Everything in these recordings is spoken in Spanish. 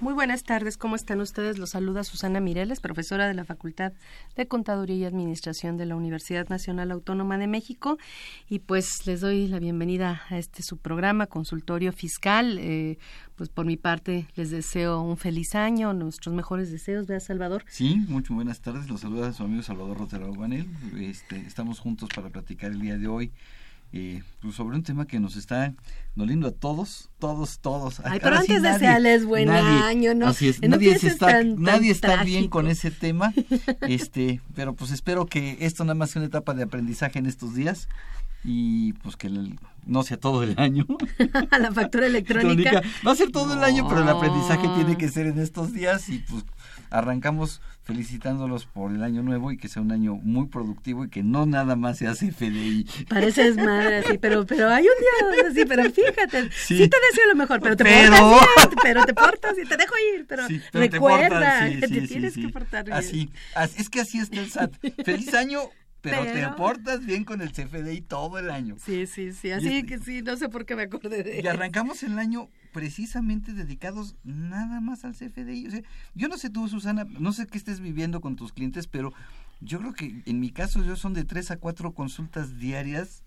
Muy buenas tardes, ¿cómo están ustedes? Los saluda Susana Mireles, profesora de la Facultad de Contaduría y Administración de la Universidad Nacional Autónoma de México. Y pues les doy la bienvenida a este su programa, Consultorio Fiscal. Eh, pues por mi parte les deseo un feliz año, nuestros mejores deseos, vea Salvador. Sí, muchas buenas tardes. Los saluda su amigo Salvador Rotero. Este, estamos juntos para platicar el día de hoy eh, pues sobre un tema que nos está doliendo a todos, todos, todos. Ay, Ahora pero sí, antes nadie- desearles buen nadie- año, ¿no? Así es, No nadie, se está, tan- tan bien con ese tema. Este, pero pues espero que esto nada más sea una etapa de aprendizaje en estos días y pues que el- no sea todo el año. a la factura electrónica. Va a ser todo el año, pero el aprendizaje tiene que ser en estos días y pues arrancamos felicitándolos por el año nuevo y que sea un año muy productivo y que no nada más se hace FDI. Pareces madre así, pero, pero hay un día así, pero fíjate, sí, Sí. te deseo lo mejor, pero te Pero- portas bien, pero te portas y te dejo ir, pero, Sí, pero te recuerda portas, sí, que sí, te sí, tienes sí. que portar bien. Así, así- es que así está el SAT. Feliz año, pero, te Pero- portas bien con el CFDI todo el año. Sí, sí, sí, así este- que sí, no sé por qué me acordé de Y arrancamos el año precisamente dedicados nada más al CFDI. O sea, yo no sé tú, Susana, no sé qué estés viviendo con tus clientes, pero yo creo que en mi caso yo son de tres a cuatro consultas diarias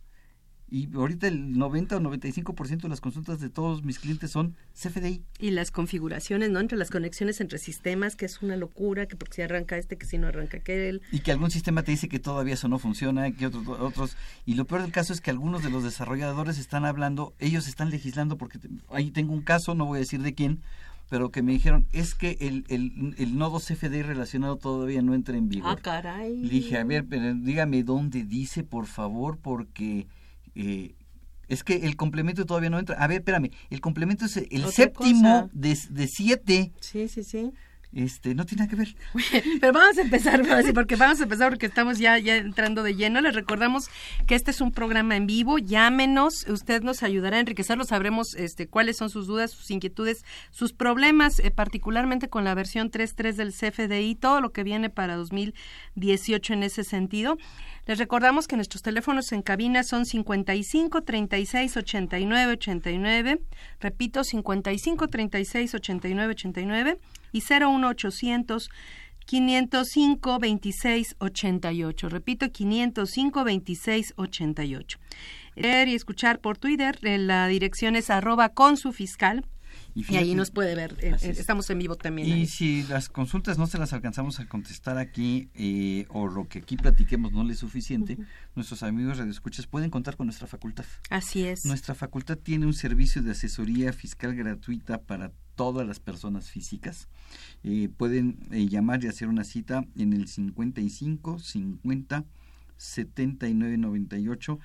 y ahorita el 90 o 95% de las consultas de todos mis clientes son CFDI. Y las configuraciones, ¿no? Entre las conexiones entre sistemas, que es una locura, que porque si arranca este, que si no arranca aquel. Y que algún sistema te dice que todavía eso no funciona, que otros, otros. Y lo peor del caso es que algunos de los desarrolladores están hablando, ellos están legislando, porque ahí tengo un caso, no voy a decir de quién, pero que me dijeron, es que el, el, el nodo CFDI relacionado todavía no entra en vigor. Ah, caray. Le dije, a ver, pero dígame dónde dice, por favor, porque eh, es que el complemento todavía no entra. A ver, espérame, el complemento es el Otra séptimo de, de siete. Sí, sí, sí. Este, no tiene nada que ver. Pero vamos a empezar, porque vamos a empezar porque estamos ya, ya entrando de lleno. Les recordamos que este es un programa en vivo. Llámenos, usted nos ayudará a enriquecerlo. Sabremos este, cuáles son sus dudas, sus inquietudes, sus problemas, eh, particularmente con la versión 3.3 del CFDI, todo lo que viene para 2018 en ese sentido. Les recordamos que nuestros teléfonos en cabina son 55 36 89 89. Repito, 55 36 89 89 y 01800 505 26 88. Repito, 505 26 88. Ver y escuchar por Twitter, eh, la dirección es arroba con su fiscal. Y, fíjate- ahí nos puede ver, eh, es. estamos en vivo también. Y ahí. si las consultas no se las alcanzamos a contestar aquí eh, o lo que aquí platiquemos no le es suficiente, nuestros amigos radioescuchas pueden contar con nuestra facultad. Así es. Nuestra facultad tiene un servicio de asesoría fiscal gratuita para todas las personas físicas. Eh, pueden eh, llamar y hacer una cita en el 55 50 79 98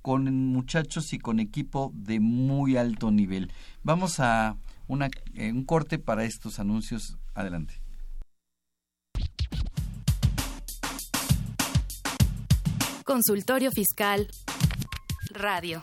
con muchachos y con equipo de muy alto nivel. Vamos a una, eh, un corte para estos anuncios. Adelante. Consultorio Fiscal. Radio.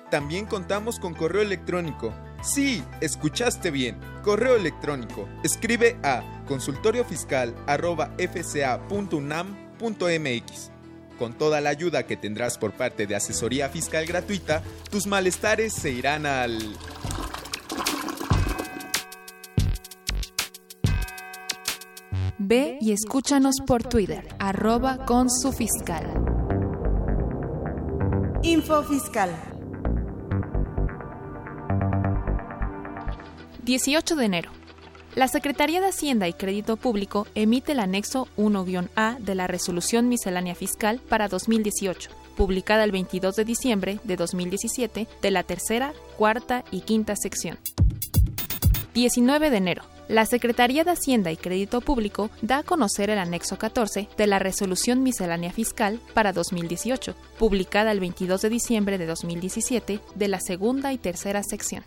también contamos con correo electrónico. Sí, escuchaste bien. Correo electrónico. Escribe a consultoriofiscal.fca.unam.mx. Con toda la ayuda que tendrás por parte de asesoría fiscal gratuita, tus malestares se irán al... Ve y escúchanos por Twitter, arroba con su fiscal. Info Fiscal. 18 de enero. La Secretaría de Hacienda y Crédito Público emite el anexo 1-A de la Resolución Miscelánea Fiscal para 2018, publicada el 22 de diciembre de 2017 de la tercera, cuarta y quinta sección. 19 de enero. La Secretaría de Hacienda y Crédito Público da a conocer el anexo 14 de la Resolución Miscelánea Fiscal para 2018, publicada el 22 de diciembre de 2017 de la segunda y tercera sección.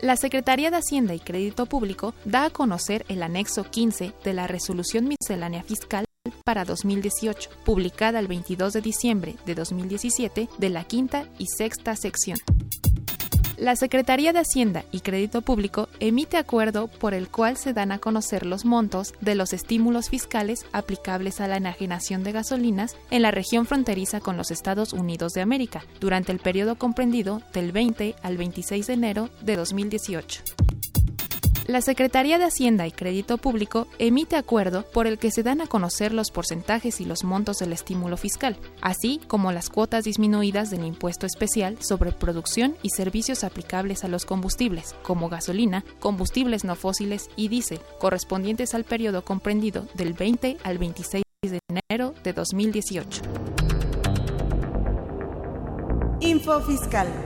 La Secretaría de Hacienda y Crédito Público da a conocer el anexo 15 de la Resolución Miscelánea Fiscal para 2018, publicada el 22 de diciembre de 2017 de la quinta y sexta sección. La Secretaría de Hacienda y Crédito Público emite acuerdo por el cual se dan a conocer los montos de los estímulos fiscales aplicables a la enajenación de gasolinas en la región fronteriza con los Estados Unidos de América durante el periodo comprendido del 20 al 26 de enero de 2018. La Secretaría de Hacienda y Crédito Público emite acuerdo por el que se dan a conocer los porcentajes y los montos del estímulo fiscal, así como las cuotas disminuidas del impuesto especial sobre producción y servicios aplicables a los combustibles, como gasolina, combustibles no fósiles y diésel, correspondientes al periodo comprendido del 20 al 26 de enero de 2018. Info Fiscal.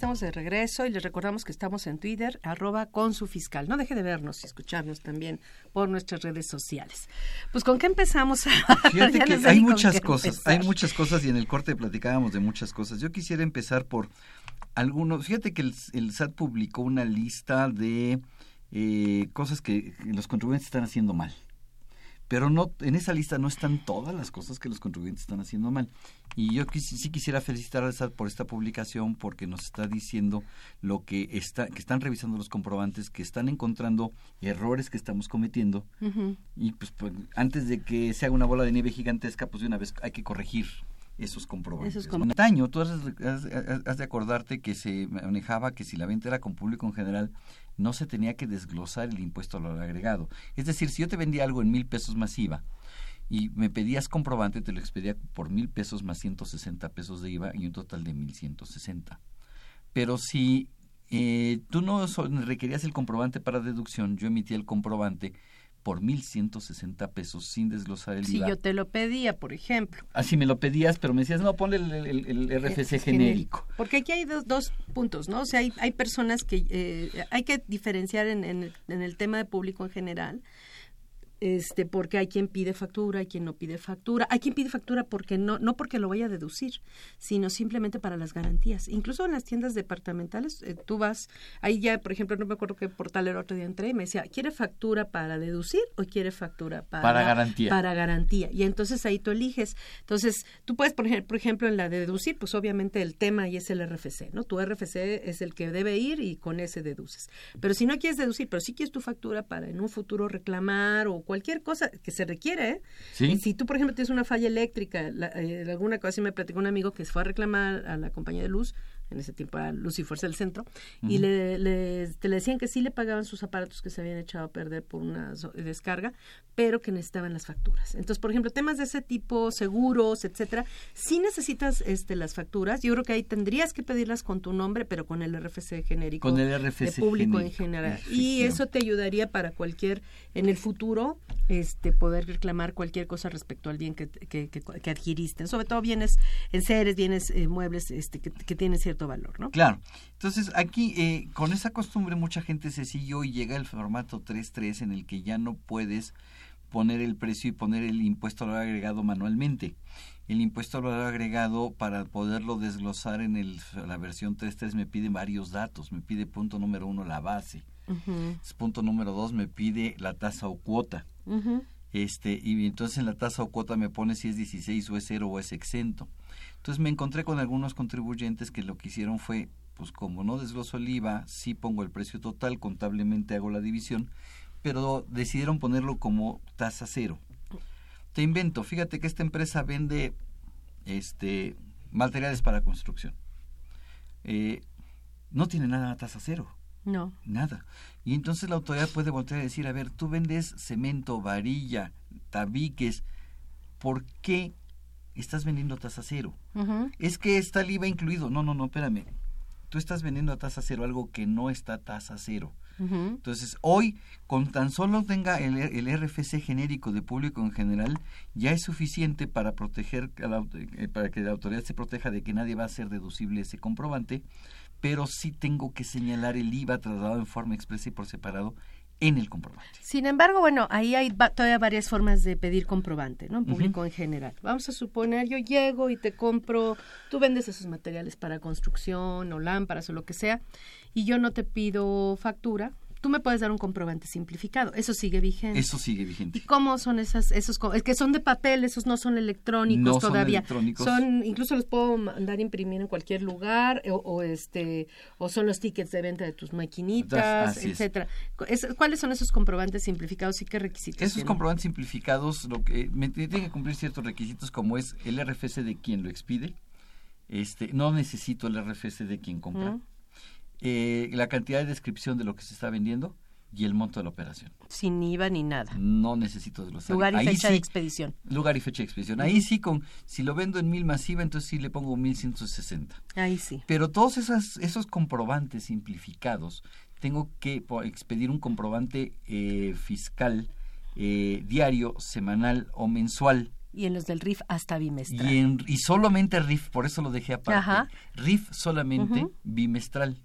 Estamos de regreso y les recordamos que estamos en Twitter, arroba con su fiscal. No deje de vernos y escucharnos también por nuestras redes sociales. Pues con qué empezamos. Fíjate que hay muchas cosas, empezar. hay muchas cosas y en el corte platicábamos de muchas cosas. Yo quisiera empezar por algunos, fíjate que el, el SAT publicó una lista de eh, cosas que los contribuyentes están haciendo mal. Pero no, en esa lista no están todas las cosas que los contribuyentes están haciendo mal. Y yo quisi- sí quisiera felicitar SAT por esta publicación porque nos está diciendo lo que está, que están revisando los comprobantes, que están encontrando errores que estamos cometiendo y pues, pues, antes de que se haga una bola de nieve gigantesca, pues de una vez hay que corregir esos comprobantes. Esos tú has, has- has- has de acordarte que se manejaba que si la venta era con público en general, no se tenía que desglosar el impuesto al agregado. Es decir, si yo te vendía algo en mil pesos masiva y me pedías comprobante, te lo expedía por mil pesos más 160 pesos de IVA y un total de 1160. Pero si eh, tú no requerías el comprobante para deducción, yo emitía el comprobante por 1.160 pesos sin desglosar el Si IVA. yo te lo pedía, por ejemplo. Así me lo pedías, pero me decías, no, ponle el, el- el RFC Es genérico. Porque aquí hay dos, dos puntos, ¿no? O sea, hay, hay personas que eh, hay que diferenciar en, en el, en el tema de público en general. Este, porque hay quien pide factura, hay quien no pide factura, hay quien pide factura porque no, no porque lo vaya a deducir, sino simplemente para las garantías. Incluso en las tiendas departamentales, eh, tú vas, ahí ya, por ejemplo, no me acuerdo qué portal el otro día entré y me decía, ¿quiere factura para deducir o quiere factura para, Para garantía. Para garantía. Y entonces ahí tú eliges. Entonces, tú puedes, por ejemplo, por ejemplo, en la de deducir, pues obviamente el tema y es el RFC, ¿no? Tu RFC es el que debe ir y con ese deduces. Pero si no quieres deducir, pero si quieres tu factura para en un futuro reclamar o cualquier cosa que se requiere, ¿eh? Sí. Y si tú, por ejemplo, tienes una falla eléctrica, la- eh, alguna cosa así me platicó un amigo que se fue a reclamar a la compañía de luz, en ese tiempo era Fuerza del Centro, y le, le, te le decían que sí le pagaban sus aparatos que se habían echado a perder por una so- descarga, pero que necesitaban las facturas. Entonces, por ejemplo, temas de ese tipo, seguros, etcétera, sí necesitas este, las facturas. Yo creo que ahí tendrías que pedirlas con tu nombre, pero con el RFC genérico Con el RFC de público en general. Y eso te ayudaría para cualquier, en el futuro, este, poder reclamar cualquier cosa respecto al bien que, que, que- que adquiriste. Sobre todo bienes en seres, bienes eh, muebles este, que, que tienen cierto valor, ¿no? Claro. Entonces, aquí, eh, con esa costumbre, mucha gente se siguió y llega el formato 3.3 en el que ya no puedes poner el precio y poner el impuesto al valor agregado manualmente. El impuesto al valor agregado, para poderlo desglosar en el, la versión 3.3, me pide varios datos. Me pide punto número uno, la base. Punto número dos, me pide la tasa o cuota. Este, y entonces en la tasa o cuota me pone si es 16 o es 0 o es exento. Entonces me encontré con algunos contribuyentes que lo que hicieron fue, pues como no desgloso el IVA, sí pongo el precio total, contablemente hago la división, pero decidieron ponerlo como tasa cero. Te invento, fíjate que esta empresa vende este materiales para construcción. Eh, no tiene nada a tasa cero No. nada. Y entonces la autoridad puede voltear a decir, a ver, tú vendes cemento, varilla, tabiques, ¿por qué estás vendiendo a tasa cero? Es que está el IVA incluido. No, no, no, espérame. Tú estás vendiendo a tasa cero algo que no está a tasa cero. Entonces, hoy, con tan solo tenga el, el RFC genérico de público en general, ya es suficiente para proteger, a la aut- eh, para que la autoridad se proteja de que nadie va a hacer deducible ese comprobante, pero sí tengo que señalar el IVA trasladado en forma expresa y por separado en el comprobante. Sin embargo, bueno, ahí hay va- todavía varias formas de pedir comprobante, ¿no? En público en general. Vamos a suponer, yo llego y te compro, tú vendes esos materiales para construcción o lámparas o lo que sea, y yo no te pido factura, tú me puedes dar un comprobante simplificado. Eso sigue vigente. Eso sigue ¿Y vigente. cómo son esas, esos, es que son de papel, esos no son electrónicos No son todavía. electrónicos. Son, incluso los puedo mandar a imprimir en cualquier lugar, o, o este, o son los tickets de venta de tus maquinitas, Así es. etcétera. Es- ¿Cuáles son esos comprobantes simplificados y qué requisitos Esos tienen? comprobantes simplificados lo que me tienen que cumplir ciertos requisitos como es el RFC de quien lo expide. Este, no necesito el RFC de quien compra. Eh, la cantidad de descripción de lo que se está vendiendo y el monto de la operación. Sin IVA ni nada. No necesito desglosar. Lugar y Ahí fecha de expedición. Lugar y fecha de expedición. Ahí sí, con, si lo vendo en mil masiva, entonces sí le pongo 1160. Ahí sí. Pero todos esas, esos comprobantes simplificados, tengo que expedir un comprobante eh, fiscal eh, diario, semanal o mensual. Y en los del RIF hasta bimestral. Y, en, y solamente RIF, por eso lo dejé aparte. Ajá. RIF solamente bimestral.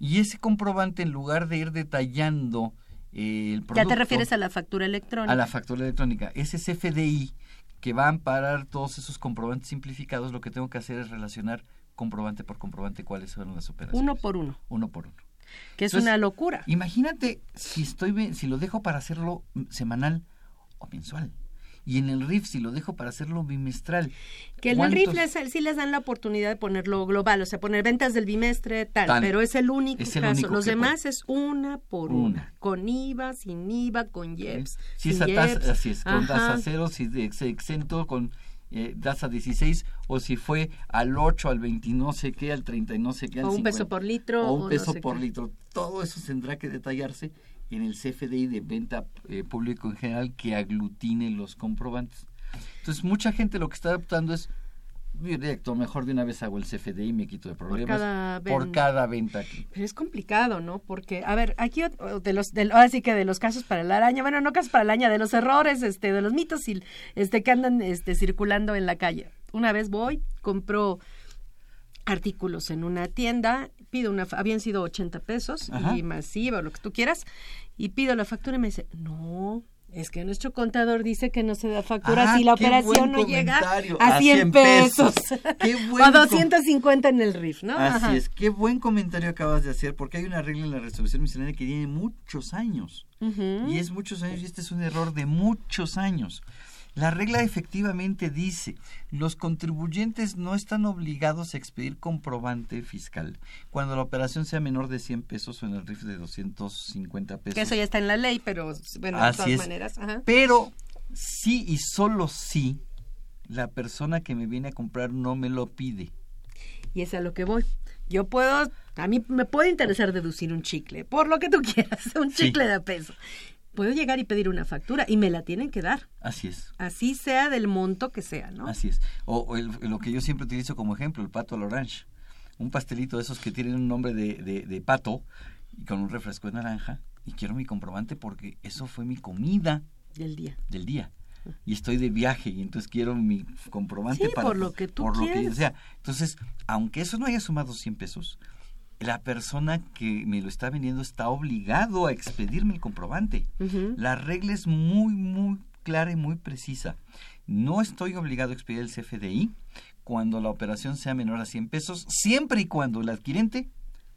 Y ese comprobante, en lugar de ir detallando eh, el producto... ya te refieres a la factura electrónica. a la factura electrónica. Ese CFDI que va a amparar todos esos comprobantes simplificados, lo que tengo que hacer es relacionar comprobante por comprobante cuáles fueron las operaciones. uno por uno. Uno por uno. Que es Entonces, una locura. Imagínate si estoy si lo dejo para hacerlo mm, semanal o mensual. Y en el RIF si lo dejo para hacerlo bimestral. Que en el RIF ¿cuántos- les, sí les dan la oportunidad de ponerlo global, o sea, poner ventas del bimestre, tal, Tal. pero es el único Es el caso. único Los demás es una por una. Una. Con IVA, sin IVA, con IEPS. Si sin es a tasa, así es, con tasa cero, si de ex- exento con eh, tasa 16, o si fue al 8, al 20 y no sé qué, al 30 y no sé qué, al O un peso 50, por litro. o o un no peso sé por qué. litro. Todo eso tendrá que detallarse en el CFDI de venta eh, público en general que aglutine los comprobantes. Entonces, mucha gente lo que está adoptando es directo, mejor de una vez hago el CFDI y me quito de problemas cada por cada venta. que- Pero es complicado, ¿no? Porque, a ver, aquí de los, del, ahora sí que de los casos para la araña, bueno, no casos para la araña, de los errores, este, de los mitos y, este, que andan este, circulando en la calle. Una vez voy, compro artículos en una tienda, pido una, habían sido 80 pesos Ajá. y masiva o lo que tú quieras, y pido la factura y me dice, no, es que nuestro contador dice que no se da factura Ah, si la operación no llega a 100 pesos. Qué o buen com- 250 en el RIF, ¿no? Así Ajá. es, qué buen comentario acabas de hacer, porque hay una regla en la resolución miscelánea que tiene muchos años. Y es muchos años, y este es un error de muchos años. La regla efectivamente dice, los contribuyentes no están obligados a expedir comprobante fiscal cuando la operación sea menor de 100 pesos o en el RIF de 250 pesos. Que eso ya está en la ley, pero bueno, de todas es. maneras. Ajá. Pero sí y solo sí la persona que me viene a comprar no me lo pide. Y es a lo que voy. Yo puedo, a mí me puede interesar deducir un chicle, por lo que tú quieras, un Sí. chicle de peso. Puedo llegar y pedir una factura y me la tienen que dar, Así es. así sea del monto que sea, ¿no? Así es. O, o el- lo que yo siempre utilizo como ejemplo, el pato al orange. Un pastelito de esos que tienen un nombre de, de- de pato y con un refresco de naranja. Y quiero mi comprobante porque eso fue mi comida Del día. del día. Y estoy de viaje y entonces quiero mi comprobante Sí, para... por lo que tú por lo que sea. Entonces, aunque eso no haya sumado 100 pesos, la persona que me lo está vendiendo está obligado a expedirme el comprobante. La regla es muy, muy clara y muy precisa. No estoy obligado a expedir el CFDI cuando la operación sea menor a 100 pesos, siempre y cuando el adquirente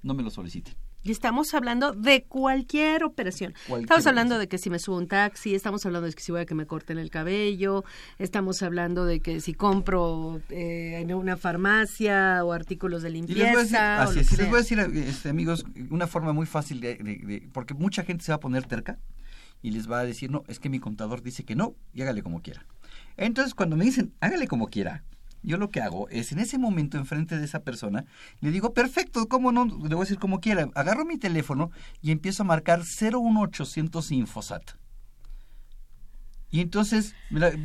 no me lo solicite. Y estamos hablando de cualquier operación. Cualquier estamos hablando de que si me subo a un taxi, estamos hablando de que si voy a que me corten el cabello, estamos hablando de que si compro eh, en una farmacia o artículos de Y les limpieza. voy a decir, así es, les sea. voy a decir, este, amigos, una forma muy fácil de, de- de- porque mucha gente se va a poner terca y les va a decir, no, es que mi contador dice que no, y hágale como quiera. Entonces, cuando me dicen, hágale como quiera, yo lo que hago es en ese momento enfrente de esa persona, le digo, perfecto, ¿cómo no? Le voy a decir como quiera. Agarro mi teléfono y empiezo a marcar 01800 Infosat. Y entonces,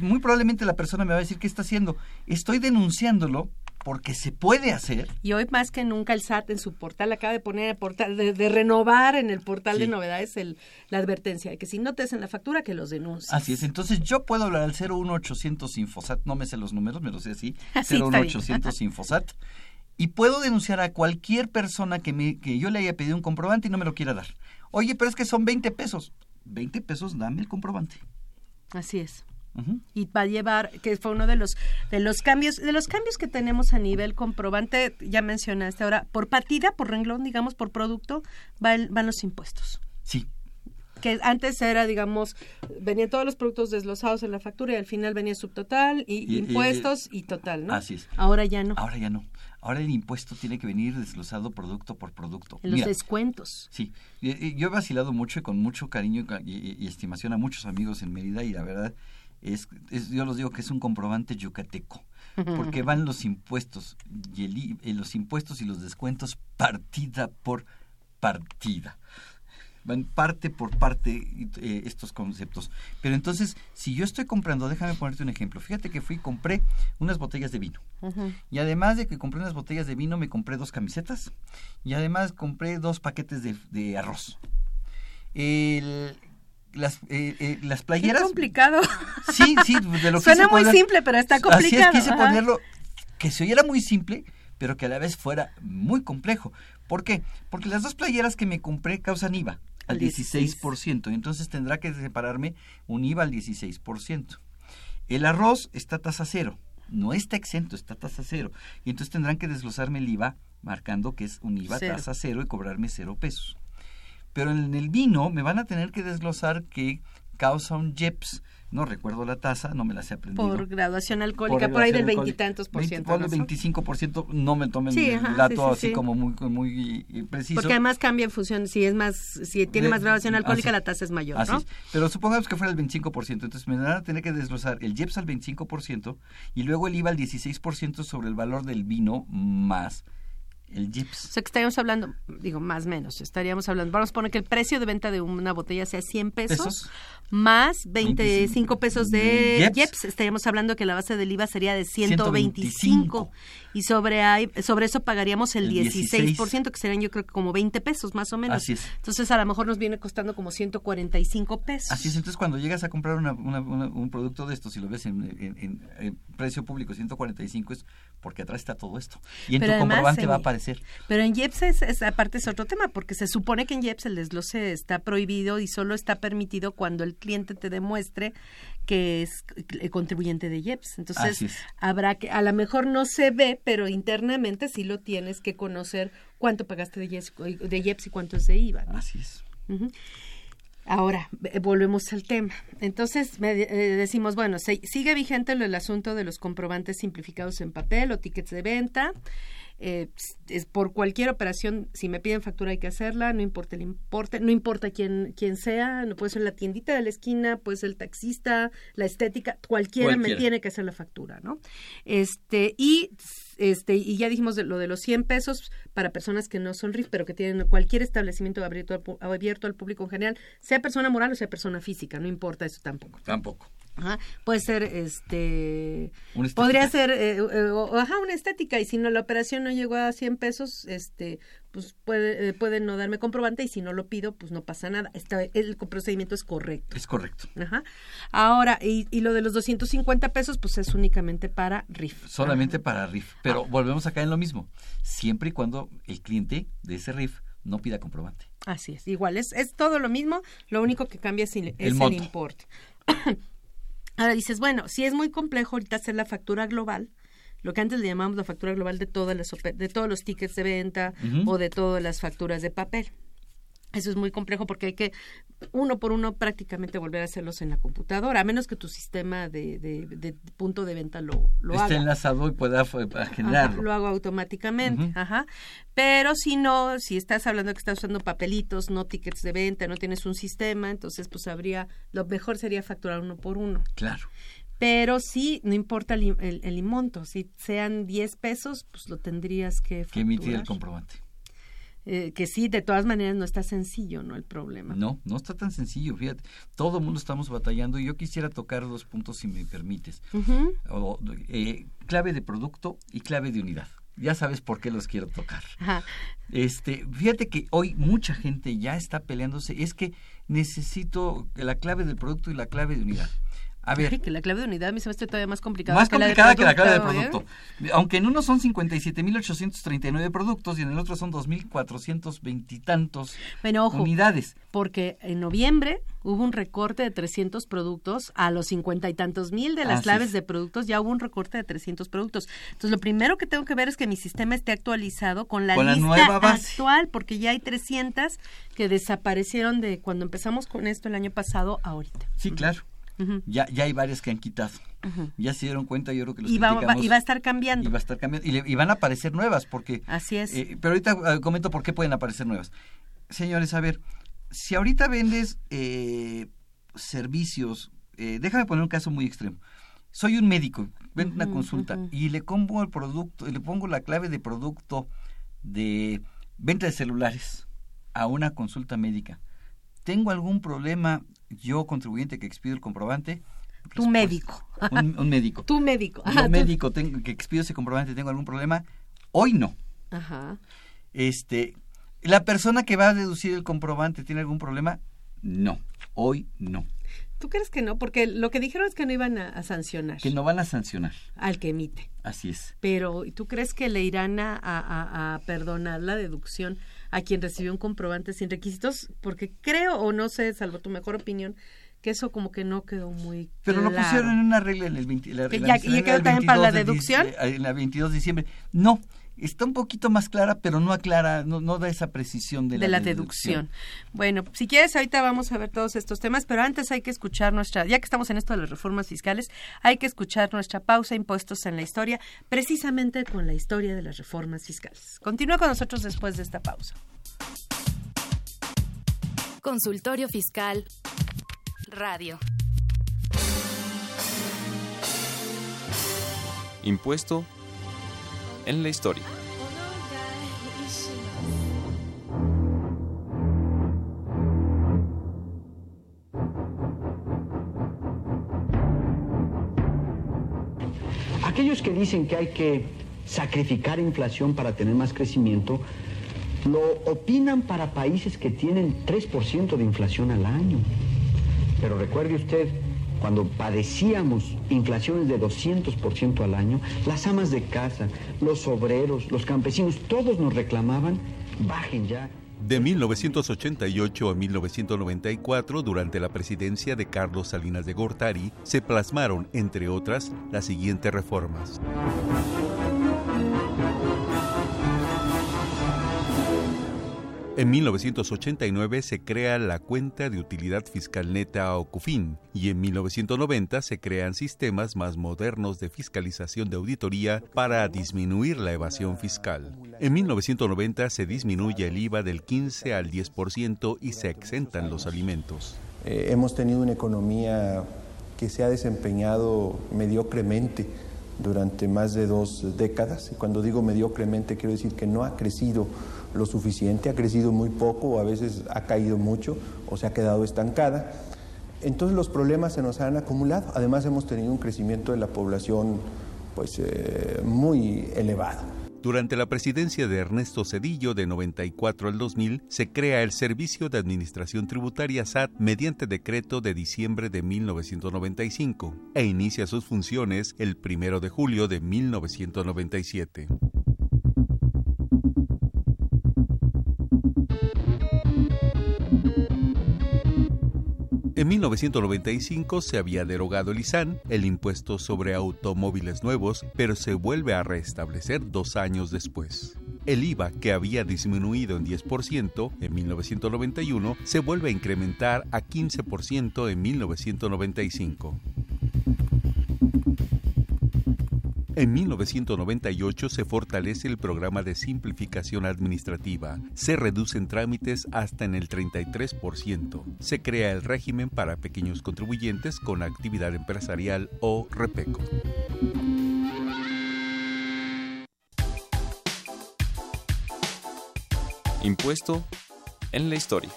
muy probablemente la persona me va a decir, ¿qué está haciendo? Estoy denunciándolo porque se puede hacer. Y hoy más que nunca el SAT en su portal acaba de poner el portal, de, de renovar en el portal de novedades el, la advertencia de que si no te hacen la factura, que los denuncies. Así es, entonces yo puedo hablar al 01800 Infosat, no me sé los números, me los sé así, Así está bien. 01800 Infosat, y puedo denunciar a cualquier persona que, me, que yo le haya pedido un comprobante y no me lo quiera dar. Oye, pero es que son 20 pesos. 20 pesos, dame el comprobante. Así es. Y va a llevar que fue uno de los de los cambios de los cambios que tenemos a nivel comprobante ya mencionaste ahora por partida por renglón digamos por producto va el- van los impuestos. Sí, que antes era digamos venían todos los productos desglosados en la factura y al final venía subtotal y, Y- impuestos y, total no así es. ahora ya no. Ahora ya no. Ahora el impuesto tiene que venir desglosado producto por producto. en los descuentos. Sí, yo he vacilado mucho y con mucho cariño y ca- y, y- y estimación a muchos amigos en Mérida y la verdad es, es- yo los digo que es un comprobante yucateco porque van los impuestos y el eh, los impuestos y los descuentos partida por partida. Van parte por parte eh, estos conceptos. Pero entonces si yo estoy comprando déjame ponerte un ejemplo. Fíjate que fui y compré unas botellas de vino. Y además de que compré unas botellas de vino, me compré dos camisetas. Y además compré dos paquetes de, de arroz. El- las, eh, eh, las playeras. complicado Sí, sí, de lo que suena muy poner- simple pero está Así complicado es, quise ajá. ponerlo que se oyera muy simple, pero que a la vez fuera muy complejo. ¿Por qué? Porque las dos playeras que me compré causan IVA al Al 16. 16%, y entonces tendrá que separarme un IVA al 16%. El arroz está tasa cero, no está exento, está tasa cero, y entonces tendrán que desglosarme el IVA marcando que es un IVA Cero. tasa cero y cobrarme cero pesos. Pero en el vino me van a tener que desglosar que causa un JEPS, no recuerdo la tasa, no me la sé aprendido por graduación alcohólica por, ahí del veintitantos por ciento Ponle ¿no? 25%, no me tomen Sí, el dato sí, sí, así sí. como muy, muy eh, preciso. Porque además cambia en función, si es más, si tiene De- más graduación alcohólica, así- la tasa es mayor, Así ¿no? es. Pero supongamos que fuera el 25%, entonces me van a tener que desglosar el IEPS al 25% y luego el IVA al 16% sobre el valor del vino más el O IEPS. sea, que estaríamos hablando, digo, más o menos, estaríamos hablando, vamos a poner que el precio de venta de una botella sea 100 pesos, Pesos. más 25 pesos de IEPS. IEPS. estaríamos hablando que la base del IVA sería de 125. 125. Y sobre, ahí- sobre eso pagaríamos el, El 16%, que serían yo creo que como 20 pesos más o menos. Así es. Entonces a lo mejor nos viene costando como 145 pesos. Así es, entonces cuando llegas a comprar una- una- una- un producto de estos y lo ves en, en- en- en precio público 145 es porque atrás está todo esto. Y en Pero tu comprobante va a aparecer. Pero en IEPS es, es- aparte es otro tema, porque se supone que en IEPS el desglose está prohibido y solo está permitido cuando el cliente te demuestre que es contribuyente de IEPS. Entonces, habrá que, a lo mejor no se ve, pero internamente sí lo tienes que conocer cuánto pagaste de IEPS, de IEPS y cuánto es de IVA. ¿no? Así es. Ahora, volvemos al tema. Entonces, me- eh, decimos, bueno, se- sigue vigente el, el asunto de los comprobantes simplificados en papel o tickets de venta. Eh, es por cualquier operación, si me piden factura hay que hacerla, no importa el importe, no importa quién, quién sea, no puede ser la tiendita de la esquina, puede ser el taxista, la estética, cualquiera, me tiene que hacer la factura, ¿no? Este, y este, y ya dijimos de lo de los 100 pesos para personas que no son RIF, pero que tienen cualquier establecimiento abierto al, abierto al público en general, sea persona moral o sea persona física, no importa eso tampoco. Tampoco. Puede ser, este, podría ser, eh, eh, ajá, una estética y si no la operación no llegó a 100 pesos, este, pues puede, eh, pueden no darme comprobante y si no lo pido, pues no pasa nada. Está, el procedimiento es correcto. Es correcto. Ajá. Ahora, y, y lo de los 250 pesos, pues es únicamente para RIF. Solamente para RIF. Pero ah. volvemos acá en lo mismo. Siempre y cuando el cliente de ese RIF no pida comprobante. Así es, igual, es, es todo lo mismo, lo único que cambia es, el, el importe. Ahora dices, bueno, si es muy complejo ahorita hacer la factura global, lo que antes le llamamos la factura global de todas las de todos los tickets de venta o de todas las facturas de papel. Eso es muy complejo porque hay que uno por uno prácticamente volver a hacerlos en la computadora, a menos que tu sistema de, de, punto de venta lo, lo Esté enlazado y pueda generarlo. lo hago automáticamente, ajá. Pero si no, si estás hablando que estás usando papelitos, no tickets de venta, no tienes un sistema, entonces pues habría, lo mejor sería facturar uno por uno. Claro. Pero sí, no importa el, el, el monto, si sean 10 pesos, pues lo tendrías que facturar. Que emitir el comprobante. Eh, que sí, de todas maneras no está sencillo, ¿no? El problema. No, no está tan sencillo, fíjate. Todo el mundo estamos batallando y yo quisiera tocar dos puntos, si me permites. Eh, clave de producto y clave de unidad. Ya sabes por qué los quiero tocar. Este, fíjate que hoy mucha gente ya está peleándose. Es que necesito la clave del producto y la clave de unidad. A ver. que la clave de unidad a mí se me hace todavía más complicada. Más complicada que la clave de producto. Aunque en uno son 57.839 productos y en el otro son 2.420 y tantos bueno, ojo, unidades. Porque en noviembre hubo un recorte de 300 productos a los 50 y tantos mil de las claves de productos, ya hubo un recorte de 300 productos. Entonces, lo primero que tengo que ver es que mi sistema esté actualizado con la lista nueva actual, porque ya hay 300 que desaparecieron de cuando empezamos con esto el año pasado a ahorita. Sí, claro ya, ya hay varias que han quitado. Ya se dieron cuenta, yo creo que los y va, y va a estar cambiando. Y va a estar cambiando. Y, van a aparecer nuevas, porque... Así es. Eh, pero ahorita eh, comento por qué pueden aparecer nuevas. Señores, a ver, si ahorita vendes eh, servicios, déjame poner un caso muy extremo. Soy un médico, vendo una consulta y le pongo el producto, le pongo la clave de producto de venta de celulares a una consulta médica. ¿Tengo algún problema yo, contribuyente que expido el comprobante? Tu médico. Un, médico. Tu médico. Yo, médico, tengo, que expido ese comprobante, ¿tengo algún problema? Hoy no. Ajá. Este, ¿La persona que va a deducir el comprobante tiene algún problema? No, hoy no. ¿Tú crees que no? Porque lo que dijeron es que no iban a, sancionar. Que no van a sancionar. Al que emite. Así es. Pero, ¿tú crees que le irán a, a perdonar la deducción a quien recibió un comprobante sin requisitos, porque creo o no sé, salvo tu mejor opinión, que eso como que no quedó muy Pero lo pusieron en una regla en el 20, la, ¿Y quedó también para la deducción? en la 22 de diciembre. No, está un poquito más clara, pero no aclara, no, no da esa precisión de, la, deducción. Bueno, si quieres, ahorita vamos a ver todos estos temas, pero antes hay que escuchar nuestra, ya que estamos en esto de las reformas fiscales, hay que escuchar nuestra pausa impuestos en la historia, precisamente con la historia de las reformas fiscales. Continúa con nosotros después de esta pausa. Consultorio Fiscal Radio. Impuesto en la historia. Aquellos que dicen que hay que sacrificar inflación para tener más crecimiento, lo opinan para países que tienen 3% de inflación al año. Pero recuerde usted cuando padecíamos inflaciones de 200% al año, las amas de casa, los obreros, los campesinos, todos nos reclamaban, bajen ya. De 1988 a 1994, durante la presidencia de Carlos Salinas de Gortari, se plasmaron, entre otras, las siguientes reformas. En 1989 se crea la cuenta de utilidad fiscal neta o CUFIN y en 1990 se crean sistemas más modernos de fiscalización de auditoría para disminuir la evasión fiscal. En 1990 se disminuye el IVA del 15 al 10% y se exentan los alimentos. Eh, hemos tenido una economía que se ha desempeñado mediocremente durante más de dos décadas. Y cuando digo mediocremente quiero decir que no ha crecido lo suficiente, ha crecido muy poco o a veces ha caído mucho o se ha quedado estancada. Entonces los problemas se nos han acumulado. Además hemos tenido un crecimiento de la población pues eh, muy elevado. Durante la presidencia de Ernesto Cedillo de 94 al 2000 se crea el Servicio de Administración Tributaria SAT mediante decreto de diciembre de 1995 e inicia sus funciones el 1 de julio de 1997. En 1995 se había derogado el ISAN, el impuesto sobre automóviles nuevos, pero se vuelve a restablecer dos años después. El IVA, que había disminuido en 10% en 1991, se vuelve a incrementar a 15% en 1995. En 1998 se fortalece el programa de simplificación administrativa, se reducen trámites hasta en el 33%, se crea el régimen para pequeños contribuyentes con actividad empresarial o REPECO. Impuesto en la historia.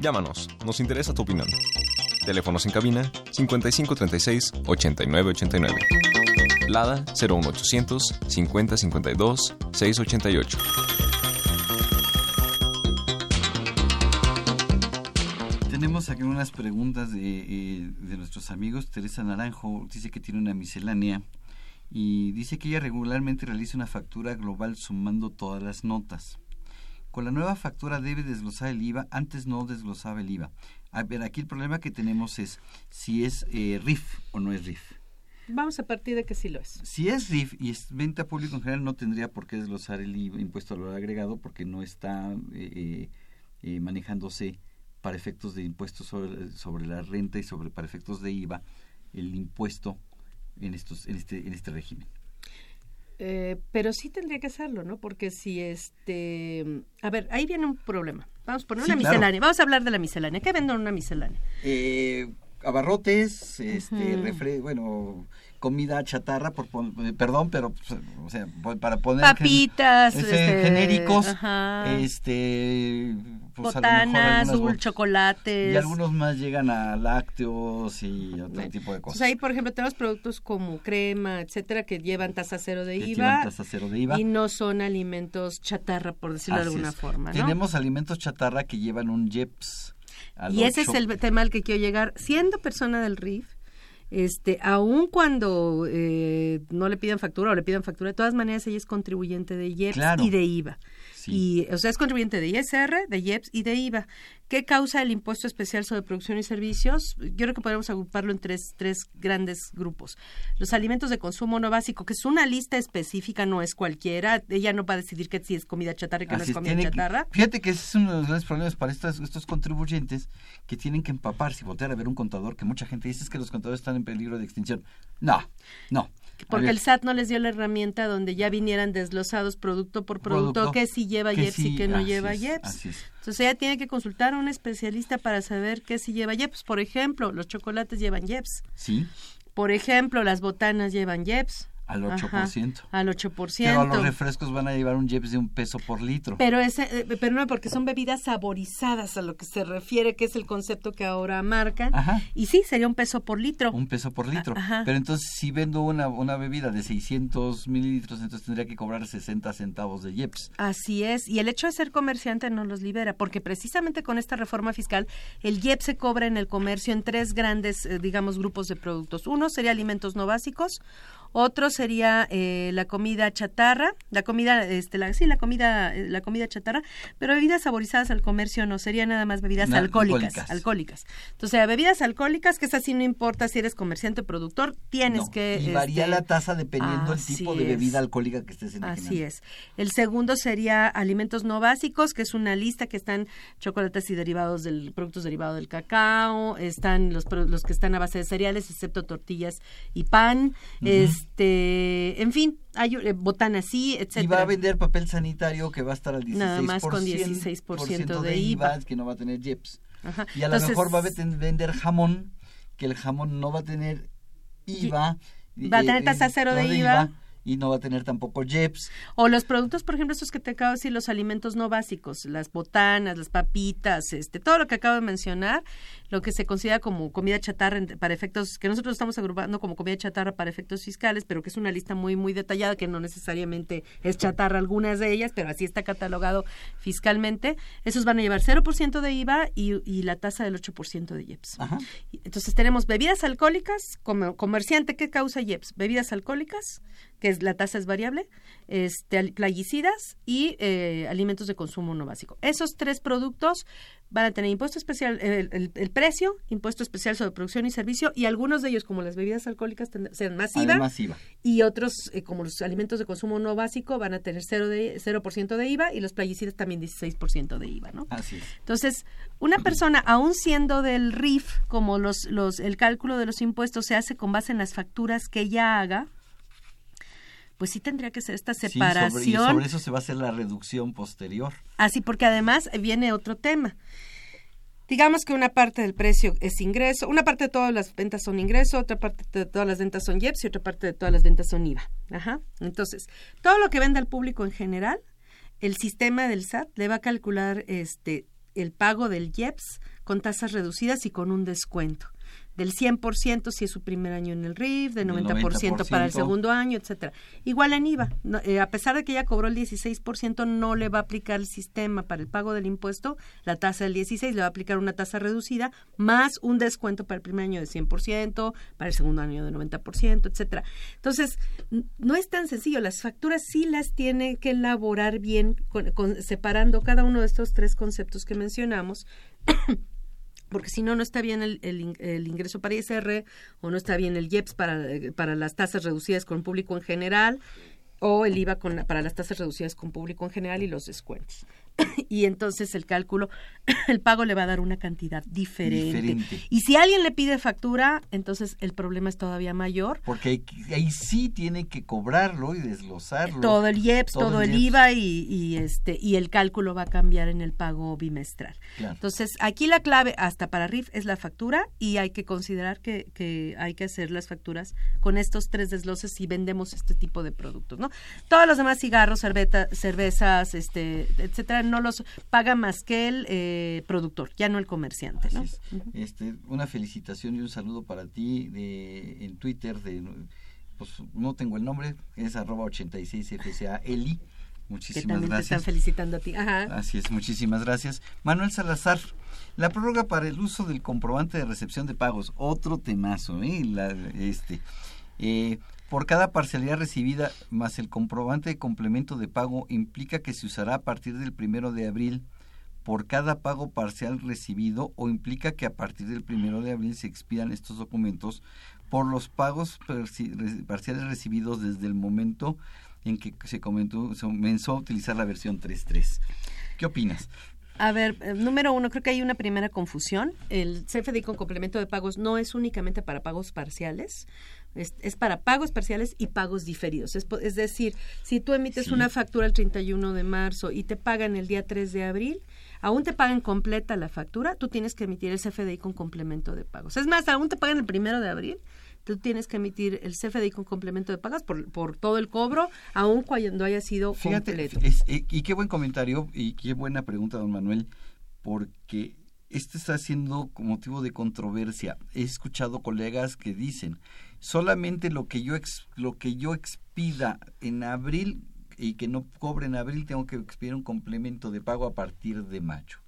Llámanos, nos interesa tu opinión. Teléfonos en cabina 5536 8989. Lada 01800 5052 688. Tenemos aquí unas preguntas de, eh, de nuestros amigos. Teresa Naranjo dice que tiene una miscelánea y dice que ella regularmente realiza una factura global sumando todas las notas. Con la nueva factura debe desglosar el IVA, antes no desglosaba el IVA. A ver, aquí el problema que tenemos es si es eh, RIF o no es RIF. Vamos a partir de que sí lo es. Si es RIF y es venta pública en general, no tendría por qué desglosar el IVA, impuesto al valor agregado porque no está eh, eh, manejándose para efectos de impuestos sobre, sobre, la renta y sobre para efectos de IVA el impuesto en estos en este en este régimen. Eh, pero sí tendría que hacerlo, ¿no? Porque si este... A ver, ahí viene un problema. Vamos a poner Sí, una claro. miscelánea. Vamos a hablar de la miscelánea. ¿Qué venden en una miscelánea? Eh, abarrotes, este, refre- bueno, comida chatarra, por pon- eh, perdón, pero pues, o sea, para poner Papitas, gen- este, genéricos, ajá. este, pues, Botanas, chocolates. y algunos más llegan a lácteos y otro Bueno, tipo de Entonces cosas. ahí, por ejemplo, tenemos productos como crema, etcétera, que llevan tasa cero de Que IVA. llevan tasa cero de IVA. Y no son alimentos chatarra, por decirlo de alguna es. forma, ¿no? Tenemos alimentos chatarra que llevan un JEPS. Y ese es el tema al que quiero llegar. Siendo persona del RIF, este, aun cuando eh, no le pidan factura o le pidan factura, de todas maneras ella es contribuyente de IEPS Claro. y de IVA. Sí. Y, o sea, es contribuyente de ISR, de IEPS y de IVA. ¿Qué causa el impuesto especial sobre producción y servicios? Yo creo que podemos agruparlo en tres, tres grandes grupos. Los alimentos de consumo no básico, que es una lista específica, no es cualquiera. Ella no va a decidir que si es comida chatarra y que no Así es es, comida que- chatarra. fíjate que ese es uno de los grandes problemas para estos, estos contribuyentes que tienen que empaparse y voltear a ver un contador que mucha gente dice es que los contadores están en peligro de extinción. No, no. Porque el SAT no les dio la herramienta donde ya vinieran desglosados producto por producto, Producto, que sí lleva que IEPS y que no lleva es, IEPS. Entonces ella tiene que consultar a un especialista para saber qué sí lleva IEPS. Por ejemplo, los chocolates llevan IEPS. Sí, Por ejemplo, las botanas llevan IEPS. Al 8%. Ajá, al 8%. Pero los refrescos van a llevar un JEPS de un peso por litro. Pero ese, eh, pero no, porque son bebidas saborizadas a lo que se refiere, que es el concepto que ahora marcan. Ajá. Y sí, sería un peso por litro. un peso por litro. Ajá. Pero entonces, si vendo una, una bebida de 600 mililitros, entonces tendría que cobrar 60 centavos de IEPS. Así es, y el hecho de ser comerciante no los libera, porque precisamente con esta reforma fiscal, el IEP se cobra en el comercio en tres grandes, eh, digamos, grupos de productos. Uno sería alimentos no básicos, Otro sería eh, la comida chatarra, la comida, este, la, sí, la comida, eh, la comida chatarra, pero bebidas saborizadas al comercio no, sería nada más bebidas alcohólicas, alcohólicas. alcohólicas. Entonces, bebidas alcohólicas, que es así, no importa si eres comerciante o productor, tienes No, que... y varía este, la tasa dependiendo del así tipo de es. bebida alcohólica que estés enajenando. Así es. El segundo sería alimentos no básicos, que es una lista que están chocolates y derivados del productos derivados del cacao, están los los que están a base de cereales, excepto tortillas y pan, Ujú. Este, en fin, hay eh, botana sí, etcétera. Y va a vender papel sanitario que va a estar al 16%. Nada más con 16% de IVA. que no va a tener JEPS. Ajá. Y a Entonces- lo mejor va a ven- vender jamón, que el jamón no va a tener IVA. Va a tener tasa cero de IVA. Y no va a tener tampoco JEPS. O los productos, por ejemplo, estos que te acabo de decir, los alimentos no básicos, las botanas, las papitas, este, todo lo que acabo de mencionar, lo que se considera como comida chatarra para efectos, que nosotros estamos agrupando como comida chatarra para efectos fiscales, pero que es una lista muy, muy detallada, que no necesariamente es chatarra algunas de ellas, pero así está catalogado fiscalmente. Esos van a llevar 0% de IVA y, y la tasa del 8% de IEPS. Entonces tenemos bebidas alcohólicas, como comerciante, ¿qué causa IEPS? Bebidas alcohólicas, que es la tasa es variable, este, plaguicidas y eh, alimentos de consumo no básico. Esos tres productos van a tener impuesto especial, el, el- el precio, impuesto especial sobre producción y servicio, y algunos de ellos, como las bebidas alcohólicas, serán más IVA. y otros, eh, como los alimentos de consumo no básico, van a tener 0%, de, 0 de IVA, y los plaguicidas también 16% de IVA, ¿no? Así es. Entonces, una persona, aún siendo del RIF, como los, los, el cálculo de los impuestos se hace con base en las facturas que ella haga, pues sí tendría que ser esta Sí, separación. sobre, y sobre eso se va a hacer la reducción posterior. Así, porque además viene otro tema. Digamos que una parte del precio es ingreso, una parte de todas las ventas son ingreso, otra parte de todas las ventas son IEPS y otra parte de todas las ventas son IVA. Ajá. Entonces, todo lo que vende al público en general, el sistema del SAT le va a calcular este el pago del IEPS con tasas reducidas y con un descuento del 100% si es su primer año en el RIF, de Del 90%, para el 90%. segundo año, etcétera. Igual en IVA, no, eh, a pesar de que ella cobró el 16%, no le va a aplicar el sistema para el pago del impuesto, la tasa del 16, le va a aplicar una tasa reducida más un descuento para el primer año de 100%, para el segundo año de 90%, etcétera. Entonces, no es tan sencillo, las facturas sí las tiene que elaborar bien con- con- separando cada uno de estos tres conceptos que mencionamos porque si no, no está bien el, el in- el ingreso para ISR o no está bien el IEPS para, eh, para las tasas reducidas con público en general o el IVA con, para las tasas reducidas con público en general y los descuentos. y entonces el cálculo, el pago le va a dar una cantidad diferente. Diferente. Y si alguien le pide factura, entonces el problema es todavía mayor. Porque ahí, ahí sí tiene que cobrarlo y desglosarlo. Todo el IEPS, todo, el, IEPS. IVA y, y este y el cálculo va a cambiar en el pago bimestral. Claro. Entonces, aquí la clave hasta para RIF es la factura y hay que considerar que, que hay que hacer las facturas con estos tres desgloses si vendemos este tipo de productos, ¿no? Todos los demás cigarros, cervezas, este, etcétera, no los paga más que el eh, productor, ya no el comerciante, ¿no? Así es. Este, una felicitación y un saludo para ti de, en Twitter de pues no tengo el nombre, es arroba 86FCA Eli. Que Muchísimas también te están gracias. felicitando a ti. Ajá. Así es, muchísimas gracias. Manuel Salazar, la prórroga para el uso del comprobante de recepción de pagos, otro temazo, ¿eh? La- este, eh, por cada parcialidad recibida más el comprobante de complemento de pago implica que se usará a partir del primero de abril por cada pago parcial recibido o implica que a partir del primero de abril se expidan estos documentos por los pagos parciales recibidos desde el momento en que se se comenzó a utilizar la versión 3.3. ¿Qué opinas? A ver, eh, número uno, creo que hay una primera confusión. El CFDI con complemento de pagos no es únicamente para pagos parciales, es, es para pagos parciales y pagos diferidos. Es, es decir, si tú emites Sí. una factura el 31 de marzo y te pagan el día 3 de abril, aún te pagan completa la factura, tú tienes que emitir el CFDI con complemento de pagos. Es más, aún te pagan el primero de abril, tú tienes que emitir el CFDI con complemento de pagos por, por todo el cobro, aun cuando haya sido Fíjate, completo. es- y qué buen comentario y qué buena pregunta, don Manuel, porque esto está siendo motivo de controversia. He escuchado colegas que dicen, solamente lo que yo ex- lo que yo expida en abril y que no cobre en abril, tengo que expedir un complemento de pago a partir de mayo.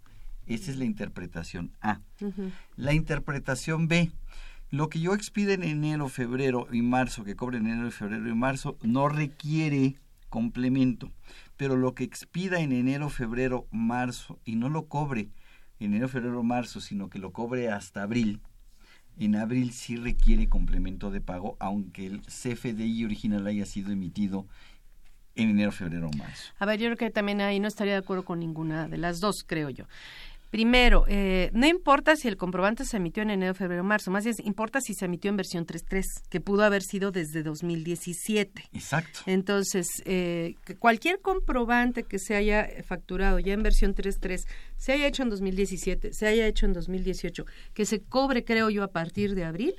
Esa es la interpretación A. La interpretación B, Lo que yo expida en enero, febrero y marzo, que cobre en enero, febrero y marzo, no requiere complemento. Pero lo que expida en enero, febrero, marzo y no lo cobre en enero, febrero, marzo, sino que lo cobre hasta abril, en abril sí requiere complemento de pago, aunque el CFDI original haya sido emitido en enero, febrero o marzo. A ver, yo creo que también ahí no estaría de acuerdo con ninguna de las dos, creo yo. Primero, eh, no importa si el comprobante se emitió en enero, febrero, marzo, más bien importa si se emitió en versión 3.3, que pudo haber sido desde 2017. Exacto. Entonces, eh, cualquier comprobante que se haya facturado ya en versión 3.3, se haya hecho en 2017, se haya hecho en 2018, que se cobre, creo yo, a partir de abril,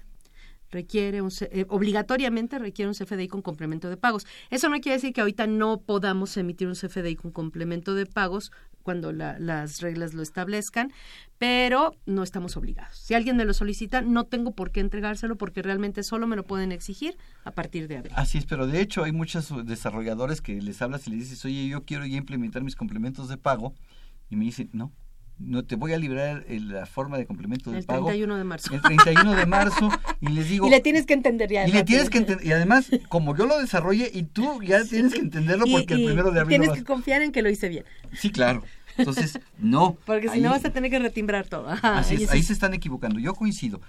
requiere un, eh, obligatoriamente requiere un CFDI con complemento de pagos. Eso no quiere decir que ahorita no podamos emitir un CFDI con complemento de pagos cuando las reglas lo establezcan, pero no estamos obligados. Si alguien me lo solicita, no tengo por qué entregárselo porque realmente solo me lo pueden exigir a partir de abril. Así es, pero de hecho hay muchos desarrolladores que les hablas y les dices, oye, yo quiero ya implementar mis complementos de pago, y me dicen, no, no te voy a librar la forma de complemento de pago. El 31 de marzo. El 31 de marzo y les digo... Y le tienes que entender ya. Y le tienes que entender, y además, como yo lo desarrolle y tú ya tienes que entenderlo porque el primero de abril... Tienes que confiar en que lo hice bien. Sí, claro. Entonces, no. Porque si no vas a tener que retimbrar todo. así es, ahí se están equivocando. Yo coincido.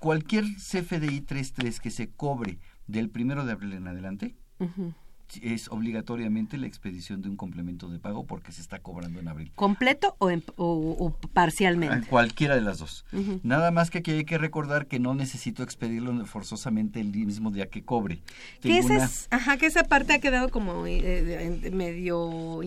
Cualquier CFDI 3.3 que se cobre del primero de abril en adelante, es obligatoriamente la expedición de un complemento de pago porque se está cobrando en abril. ¿Completo o, o, parcialmente? Cualquiera de las dos. Nada más que aquí hay que recordar que no necesito expedirlo forzosamente el mismo día que cobre. Que esa, ajá, que esa parte ha quedado como eh, medio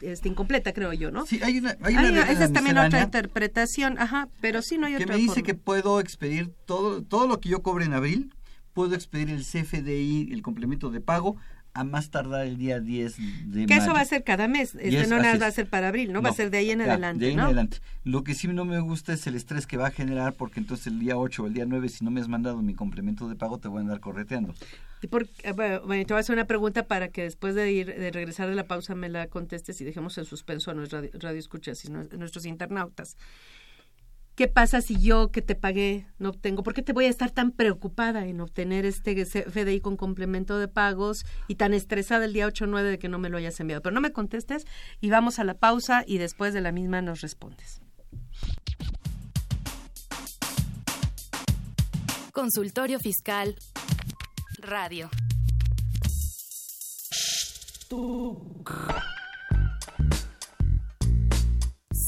este, incompleta, creo yo, ¿no? Sí, hay una, hay una Esa es también otra interpretación, ajá, pero sí no hay que otra me dice que puedo expedir todo, todo lo que yo cobre en abril, puedo expedir el CFDI, el complemento de pago, a más tardar el día 10 de Que eso va a ser cada mes, este no nada va a ser para abril, ¿no? va a ser de ahí en adelante, De ahí en adelante. Lo que sí no me gusta es el estrés que va a generar porque entonces el día 8 o el día 9 si no me has mandado mi complemento de pago te voy a andar correteando. Y por, eh, bueno, te voy a hacer una pregunta para que después de ir de regresar de la pausa me la contestes y dejemos en suspenso a nuestros radio, radio escuchas y nuestros internautas. ¿Qué pasa si yo que te pagué no obtengo? ¿Por qué te voy a estar tan preocupada en obtener este FDI con complemento de pagos y tan estresada el día 8 o 9 de que no me lo hayas enviado? Pero no me contestes y vamos a la pausa y después de la misma nos respondes. Consultorio Fiscal Radio.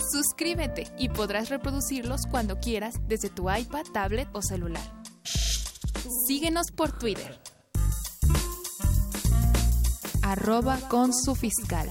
Suscríbete y podrás reproducirlos cuando quieras desde tu iPad, tablet o celular. Síguenos por Twitter. Arroba con su fiscal.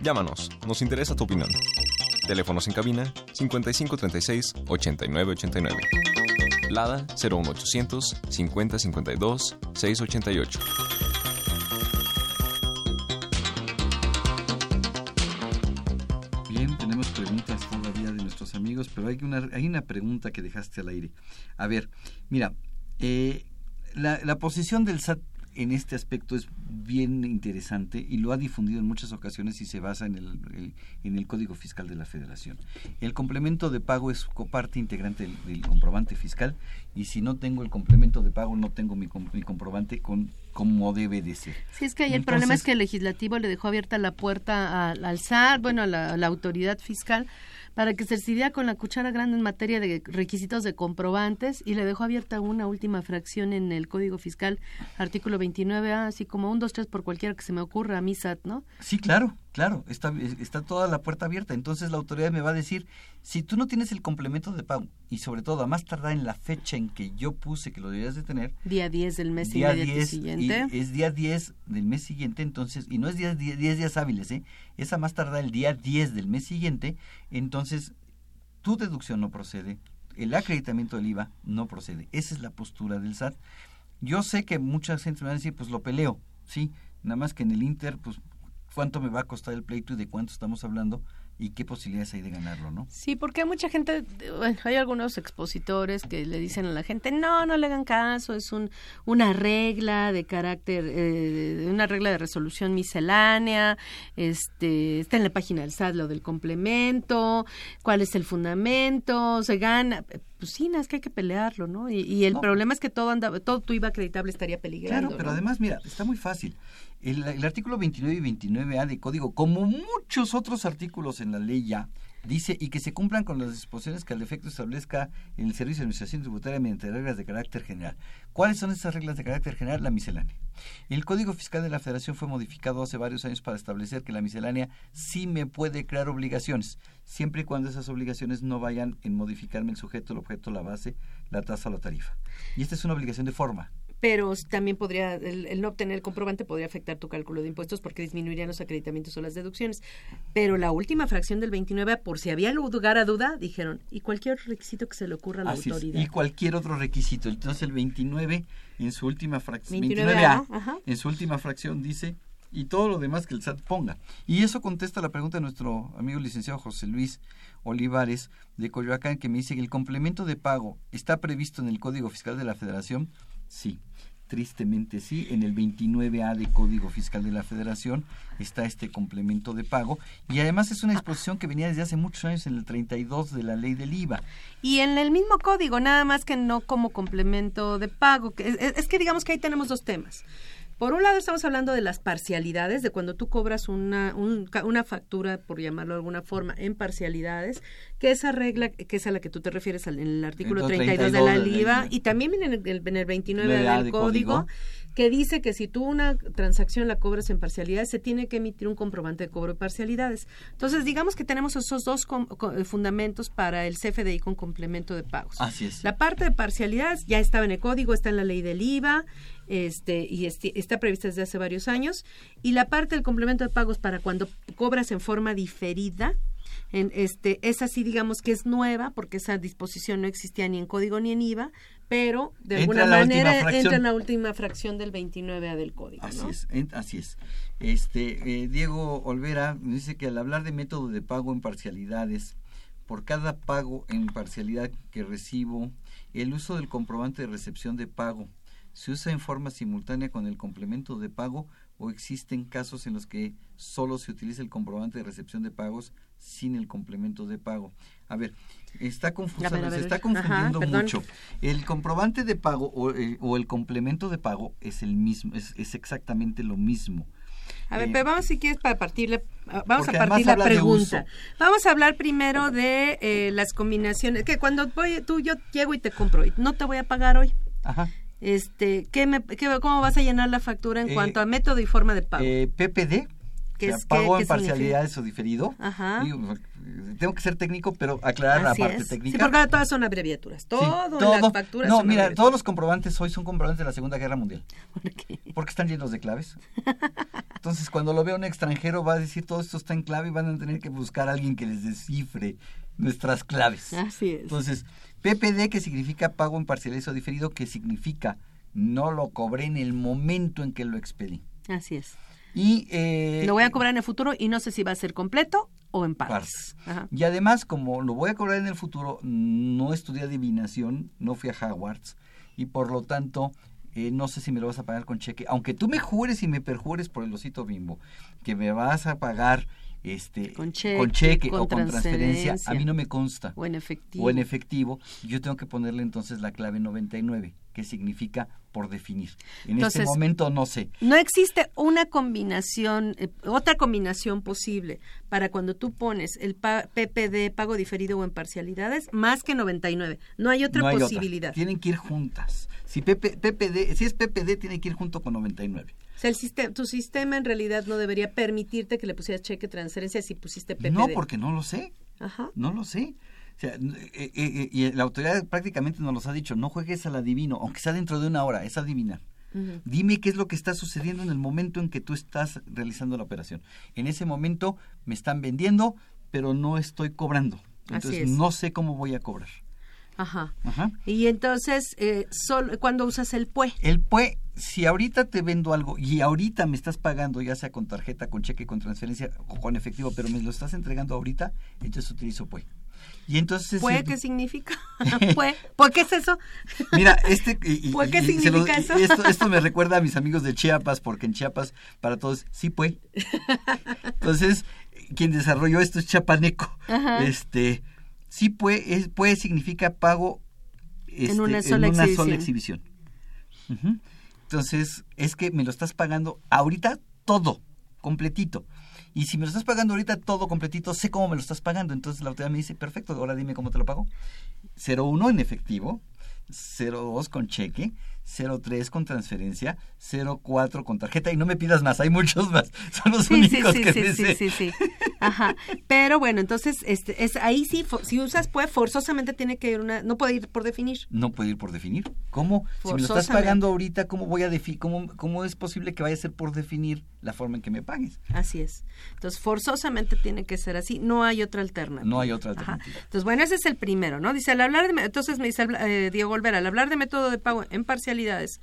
Llámanos, nos interesa tu opinión. Teléfonos en cabina 5536 8989. Lada 01800 5052 688. Bien, tenemos preguntas todavía de nuestros amigos, pero hay una, hay una pregunta que dejaste al aire. A ver, mira, eh, la, la posición del SAT en este aspecto es bien interesante y lo ha difundido en muchas ocasiones y se basa en el, el- en el Código Fiscal de la Federación. El complemento de pago es parte integrante del, del comprobante fiscal y si no tengo el complemento de pago no tengo mi, com- mi comprobante con como debe de ser. Sí, es que ahí el Entonces- problema es que el legislativo le dejó abierta la puerta al, al SAT, bueno, a la, a la autoridad fiscal, para que se decidiera con la cuchara grande en materia de requisitos de comprobantes y le dejó abierta una última fracción en el Código Fiscal, artículo 29A, así como un, dos, tres por cualquiera que se me ocurra a mí SAT, ¿no? Sí, claro, claro, está, está toda la puerta abierta. Entonces la autoridad me va a decir, si tú no tienes el complemento de pago y sobre todo a más tardar en la fecha en que yo puse que lo debías de tener, Día 10 del mes día inmediato 10 siguiente. y es día 10 del mes siguiente, entonces, y no es 10, 10 días hábiles, ¿eh? es a más tardar el día 10 del mes siguiente, entonces tu deducción no procede, el acreditamiento del IVA no procede. Esa es la postura del SAT. Yo sé que mucha gente me va a decir, pues lo peleo, sí, nada más que en el Inter, pues cuánto me va a costar el pleito y de cuánto estamos hablando y qué posibilidades hay de ganarlo, ¿no? Sí, porque hay mucha gente, bueno, hay algunos expositores que le dicen a la gente, no, no le hagan caso, es un, una regla de carácter, eh, una regla de resolución miscelánea, este, está en la página del SAT lo del complemento, cuál es el fundamento, se gana, pues sí, es que hay que pelearlo, ¿no? Y, y el No. problema es que todo anda, todo tu IVA acreditable estaría peligrando. Claro, pero ¿no? además, mira, está muy fácil. El, artículo 29 y 29A de código, como muchos otros artículos en la ley ya, dice y que se cumplan con las disposiciones que al efecto establezca en el Servicio de Administración Tributaria mediante reglas de carácter general. ¿Cuáles son esas reglas de carácter general? La miscelánea. El Código Fiscal de la Federación fue modificado hace varios años para establecer que la miscelánea sí me puede crear obligaciones, siempre y cuando esas obligaciones no vayan en modificarme el sujeto, el objeto, la base, la tasa o la tarifa. Y esta es una obligación de forma. Pero también podría, el, el no obtener el comprobante podría afectar tu cálculo de impuestos porque disminuirían los acreditamientos o las deducciones. Pero la última fracción del 29, por si había lugar a duda, dijeron, y cualquier otro requisito que se le ocurra a la Así es, autoridad. y cualquier otro requisito. Entonces el 29 en su última fracción, 29A, 29A, ajá. en su última fracción dice y todo lo demás que el SAT ponga. Y eso contesta la pregunta de nuestro amigo licenciado José Luis Olivares de Coyoacán que me dice que el complemento de pago está previsto en el Código Fiscal de la Federación. Sí, tristemente sí, en el 29A de Código Fiscal de la Federación está este complemento de pago y además es una disposición que venía desde hace muchos años en el 32 de la ley del IVA. Y en el mismo código, nada más que no como complemento de pago. que es, es que digamos que ahí tenemos dos temas. Por un lado estamos hablando de las parcialidades, de cuando tú cobras una, un- una factura, por llamarlo de alguna forma, en parcialidades, que esa regla, que es a la que tú te refieres en el artículo Entonces, 32 de la 32 de la IVA, ley. y también viene en el, en el 29 9A del de código, código. Que dice que si tú una transacción la cobras en parcialidades, se tiene que emitir un comprobante de cobro de parcialidades. Entonces, digamos que tenemos esos dos com- co- eh, fundamentos para el CFDI con complemento de pagos. Así es. La parte de parcialidades ya estaba en el código, está en la ley del IVA, este, y está prevista desde hace varios años. Y la parte del complemento de pagos para cuando cobras en forma diferida, en este, esa sí digamos que es nueva, porque esa disposición no existía ni en código ni en IVA, pero de alguna manera entra en la última fracción del 29A del código. Así ¿no? es, en- así es. Este, eh, Diego Olvera dice que al hablar de método de pago en parcialidades, por cada pago en parcialidad que recibo, el uso del comprobante de recepción de pago se usa en forma simultánea con el complemento de pago o existen casos en los que solo se utiliza el comprobante de recepción de pagos sin el complemento de pago. A ver, está confusa, ver, se está confundiendo mucho. El comprobante de pago o, eh, o el complemento de pago es el mismo, es, es exactamente lo mismo. A ver, Eh, pero vamos si quieres para partirle, ah, vamos a partir la pregunta. Vamos a hablar primero de eh, las combinaciones, que cuando voy, tú yo llego y te compro y no te voy a pagar hoy. Ajá. Este, ¿qué me, qué- ¿cómo vas a llenar la factura en Eh, cuanto a método y forma de pago? PPD, ¿Qué o sea, es- pago qué- en qué parcialidades o diferido. Ajá. Digo, tengo que ser técnico, pero aclarar Así la parte es. técnica. Sí, porque ahora todas son abreviaturas. Sí, Todo, las facturas No, son mira, todos los comprobantes hoy son comprobantes de la Segunda Guerra Mundial. Porque están llenos de claves. Entonces, cuando lo vea un extranjero, va a decir todo esto está en clave y van a tener que buscar a alguien que les descifre nuestras claves. Así es. Entonces, PPD, que significa pago en parcialidades o diferido, que significa no lo cobré en el momento en que lo expedí. Así es. Y, eh, Lo voy a cobrar en el futuro y no sé si va a ser completo o en partes. Y además, como lo voy a cobrar en el futuro, no estudié adivinación, no fui a Hogwarts y por lo tanto eh, no sé si me lo vas a pagar con cheque, aunque tú me jures y me perjures por el osito bimbo, que me vas a pagar este con cheque, o con transferencia, a mí no me consta. O en efectivo. O en efectivo, yo tengo que ponerle entonces la clave 99, que significa por definir. En este momento no sé. No existe una combinación, eh, otra combinación posible para cuando tú pones el PPD, pago diferido o en parcialidades, más que 99. No hay otra posibilidad. Tienen que ir juntas. Si, PPD, si es PPD, tiene que ir junto con 99. O sea, el sistema, tu sistema en realidad no debería permitirte que le pusieras cheque transferencia si pusiste PPD. No, porque no lo sé. Ajá. No lo sé. O sea, eh, eh, eh, y la autoridad prácticamente nos los ha dicho, no juegues al adivino, aunque sea dentro de una hora, es adivinar. Dime qué es lo que está sucediendo en el momento en que tú estás realizando la operación. En ese momento me están vendiendo, pero no estoy cobrando. Entonces no sé cómo voy a cobrar. Ajá. Ajá. Y entonces, eh, ¿cuándo usas el PUE? El PUE, si ahorita te vendo algo y ahorita me estás pagando, ya sea con tarjeta, con cheque, con transferencia o con efectivo, pero me lo estás entregando ahorita, entonces utilizo PUE. Y entonces ¿Pue qué significa? ¿Pue? ¿Por qué es eso? Mira, este ¿Pue qué significa eso? Esto, me recuerda a mis amigos de Chiapas, porque en Chiapas para todos sí pue. Entonces, quien desarrolló esto es chapaneco. Este, Sí puede, puede significa pago en este, una sola exhibición. Entonces, es que me lo estás pagando ahorita todo, completito. Y si me lo estás pagando ahorita todo completito, sé cómo me lo estás pagando. Entonces la autoridad me dice, perfecto, ahora dime cómo te lo pago. 01 en efectivo, 02 con cheque, 03 con transferencia, 04 con tarjeta y no me pidas más, hay muchos más, son los únicos sí, que sí, sí, sí, sí, Ajá. Pero bueno, entonces este es ahí sí si usas pues forzosamente tiene que ir una no puede ir por definir. No puede ir por definir. ¿Cómo? Si me lo estás pagando ahorita, ¿cómo voy a definir cómo cómo es posible que vaya a ser por definir la forma en que me pagues? Así es. Entonces, forzosamente tiene que ser así, no hay otra alternativa. No hay otra alternativa. Entonces, bueno, ese es el primero, ¿no? Dice, al hablar de entonces me dice eh, Diego Olvera, al hablar de método de pago en parcialidades,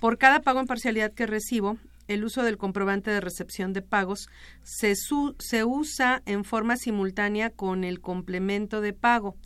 por cada pago en parcialidad que recibo, el uso del comprobante de recepción de pagos se, se usa en forma simultánea con el complemento de pago.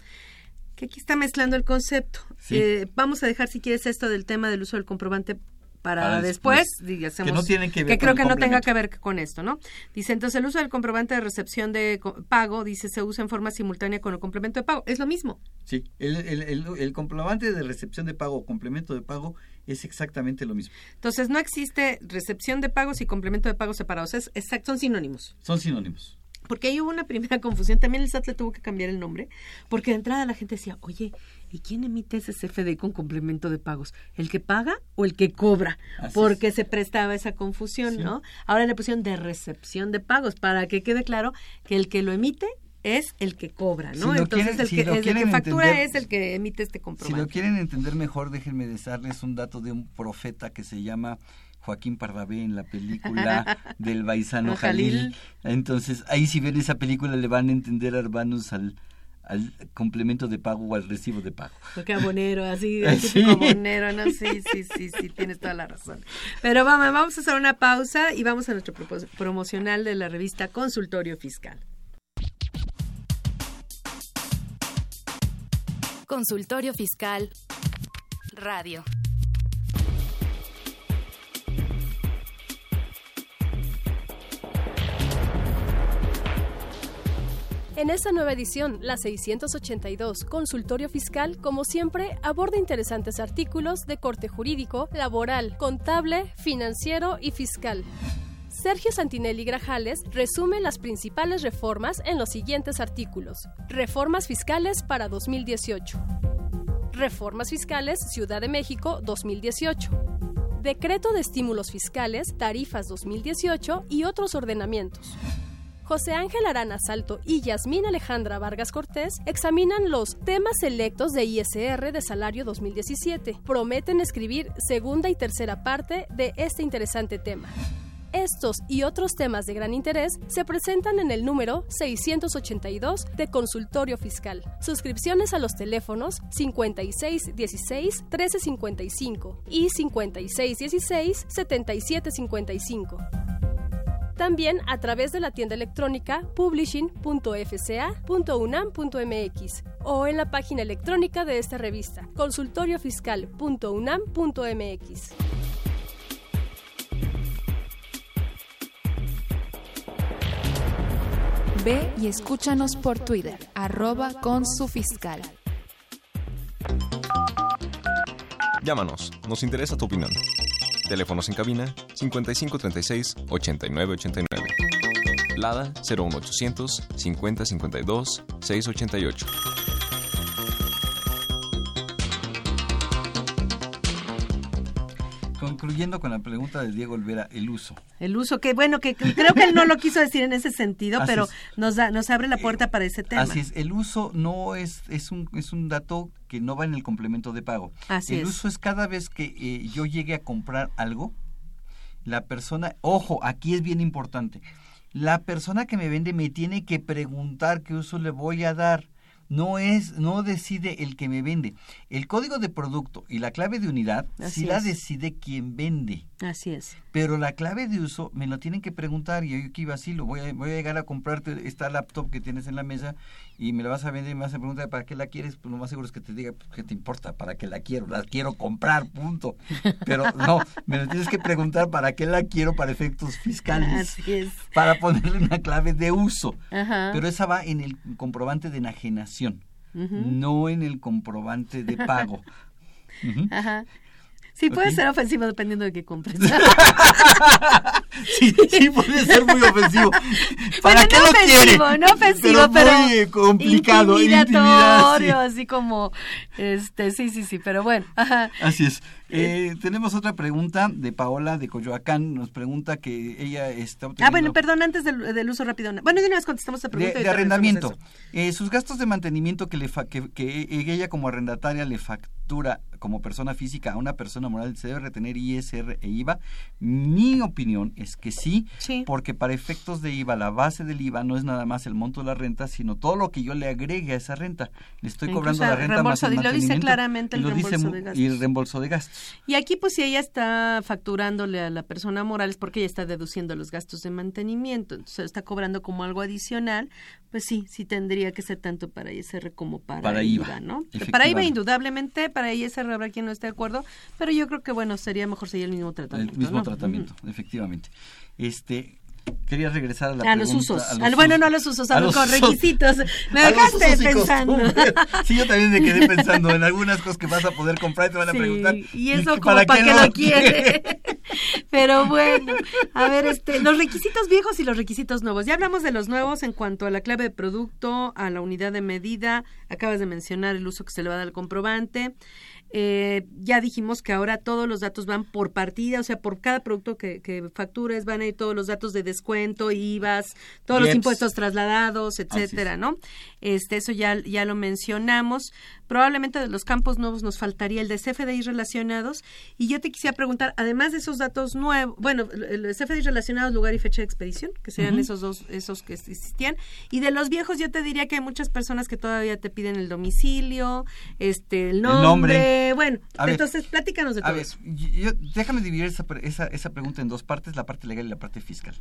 Que aquí está mezclando el concepto. Eh, vamos a dejar, si quieres, esto del tema del uso del comprobante para, después, que, creo que no tenga que ver con esto, ¿no? Dice, entonces el uso del comprobante de recepción de pago, dice, se usa en forma simultánea con el complemento de pago. Es lo mismo. Sí, el, el, el, comprobante de recepción de pago o complemento de pago es exactamente lo mismo. Entonces no existe recepción de pagos y complemento de pagos separados, es, son sinónimos. Son sinónimos porque ahí hubo una primera confusión. También el SAT le tuvo que cambiar el nombre, porque de entrada la gente decía, oye, ¿y quién emite ese CFDI con complemento de pagos? ¿El que paga o el que cobra? porque se prestaba esa confusión, ¿no? Ahora le pusieron de recepción de pagos, para que quede claro que el que lo emite es el que cobra, ¿no? Entonces el, que, el que factura es el que emite este comprobante. Si lo quieren entender mejor, déjenme darles un dato de un profeta que se llama Joaquín Pardavé en la película del Baisano Jalil. Entonces, ahí si ven esa película le van a entender hermanos al, al complemento de pago o al recibo de pago. Porque abonero, así, sí. abonero, ¿no? Sí, sí, sí, sí, tienes toda la razón. Pero vamos, vamos a hacer una pausa y vamos a nuestro promocional de la revista Consultorio Fiscal. Consultorio Fiscal Radio. En esta nueva edición, la 682, Consultorio Fiscal, como siempre, aborda interesantes artículos de corte jurídico, laboral, contable, financiero y fiscal. Sergio Santinelli Grajales resume las principales reformas en los siguientes artículos. Reformas fiscales para 2018. Reformas fiscales Ciudad de México 2018. Decreto de estímulos fiscales, tarifas 2018 y otros ordenamientos. José Ángel Arana Salto y Yasmín Alejandra Vargas Cortés examinan los temas selectos de ISR de salario 2017. Prometen escribir segunda y tercera parte de este interesante tema. Estos y otros temas de gran interés se presentan en el número 682 de Consultorio Fiscal. Suscripciones a los teléfonos 5616-1355 y 5616-7755 también a través de la tienda electrónica publishing.fca.unam.mx o en la página electrónica de esta revista, consultoriofiscal.unam.mx. Ve y escúchanos por Twitter, arroba con su fiscal. Llámanos, nos interesa tu opinión. Teléfonos en cabina 5536 8989. Lada 01800 5052 688. Concluyendo con la pregunta de Diego Olvera, el uso. El uso, que bueno, que creo que él no lo quiso decir en ese sentido, Así pero es. nos da, nos abre la puerta para ese tema. Así es, el uso no es, es, un, es un dato que no va en el complemento de pago. Así el es. uso es cada vez que eh, yo llegue a comprar algo, la persona, ojo, aquí es bien importante, la persona que me vende me tiene que preguntar qué uso le voy a dar. No es, no decide el que me vende. El código de producto y la clave de unidad Así sí la es. decide quien vende. Así es. Pero la clave de uso me lo tienen que preguntar y yo que iba así, lo voy a, voy a llegar a comprarte esta laptop que tienes en la mesa y me la vas a vender y me vas a preguntar para qué la quieres, pues lo más seguro es que te diga, pues, ¿qué te importa? ¿Para qué la quiero? La quiero comprar, punto. Pero no, me lo tienes que preguntar para qué la quiero para efectos fiscales. Así es. Para ponerle una clave de uso. Ajá. Pero esa va en el comprobante de enajenación, no en el comprobante de pago. Ajá. Sí, puede ser ofensivo dependiendo de qué compres. Sí, sí puede ser muy ofensivo. ¿Para Bueno, qué no lo ofensivo, quiere? no ofensivo, pero, muy complicado, intimidatorio, intimidad, así como, este, sí, sí, sí, pero bueno, ajá. sí. Así es. Eh, tenemos otra pregunta de Paola de Coyoacán. Nos pregunta que ella está obteniendo... Ah, bueno, perdón, antes del, del uso rápido. Bueno, de una vez contestamos esta de, pregunta. de ahorita arrendamiento. Eh, sus gastos de mantenimiento que, le fa- que, que ella como arrendataria le factura como persona física a una persona moral, ¿se debe retener ISR e IVA? Mi opinión es que sí, porque para efectos de IVA, la base del IVA no es nada más el monto de la renta, sino todo lo que yo le agregue a esa renta. Le estoy Incluso cobrando la renta más el y lo dice claramente el reembolso mu- de gastos. Y el reembolso de gastos. Y aquí, pues, si ella está facturándole a la persona moral, es porque ella está deduciendo los gastos de mantenimiento. Entonces, está cobrando como algo adicional. Pues sí, sí tendría que ser tanto para ISR como para, Para IVA, ¿no? Para IVA, indudablemente, para ISR habrá quien no esté de acuerdo, pero yo creo que, bueno, sería mejor sería el mismo tratamiento. El mismo ¿no? tratamiento, efectivamente. Este, quería regresar a la A los pregunta- usos. a los Al- bueno, no a los usos, a los usos. requisitos. Me A los dejaste y pensando. Sí, yo también me quedé pensando en algunas cosas que vas a poder comprar y te van a Sí, preguntar. y eso qué- como para qué lo quiere. Pero bueno, a ver, este, los requisitos viejos y los requisitos nuevos. Ya hablamos de los nuevos en cuanto a la clave de producto, a la unidad de medida. Acabas de mencionar el uso que se le va a dar al comprobante. Eh, ya dijimos que ahora todos los datos van por partida, o sea, por cada producto que, que factures van a ir todos los datos de descuento, IVAs, todos los impuestos trasladados, etcétera, ¿no? Este, eso ya, ya lo mencionamos. Probablemente de los campos nuevos nos faltaría el de CFDI relacionados. Y yo te quisiera preguntar, además de esos datos nuevos, bueno, el de CFDI relacionados, lugar y fecha de expedición, que serían Ujú. esos dos, esos que existían. Y de los viejos, yo te diría que hay muchas personas que todavía te piden el domicilio, este, el nombre. nombre. Bueno, A ver, entonces platícanos de A todo ver, eso. yo- déjame dividir esa, esa, esa pregunta en dos partes, la parte legal y la parte fiscal.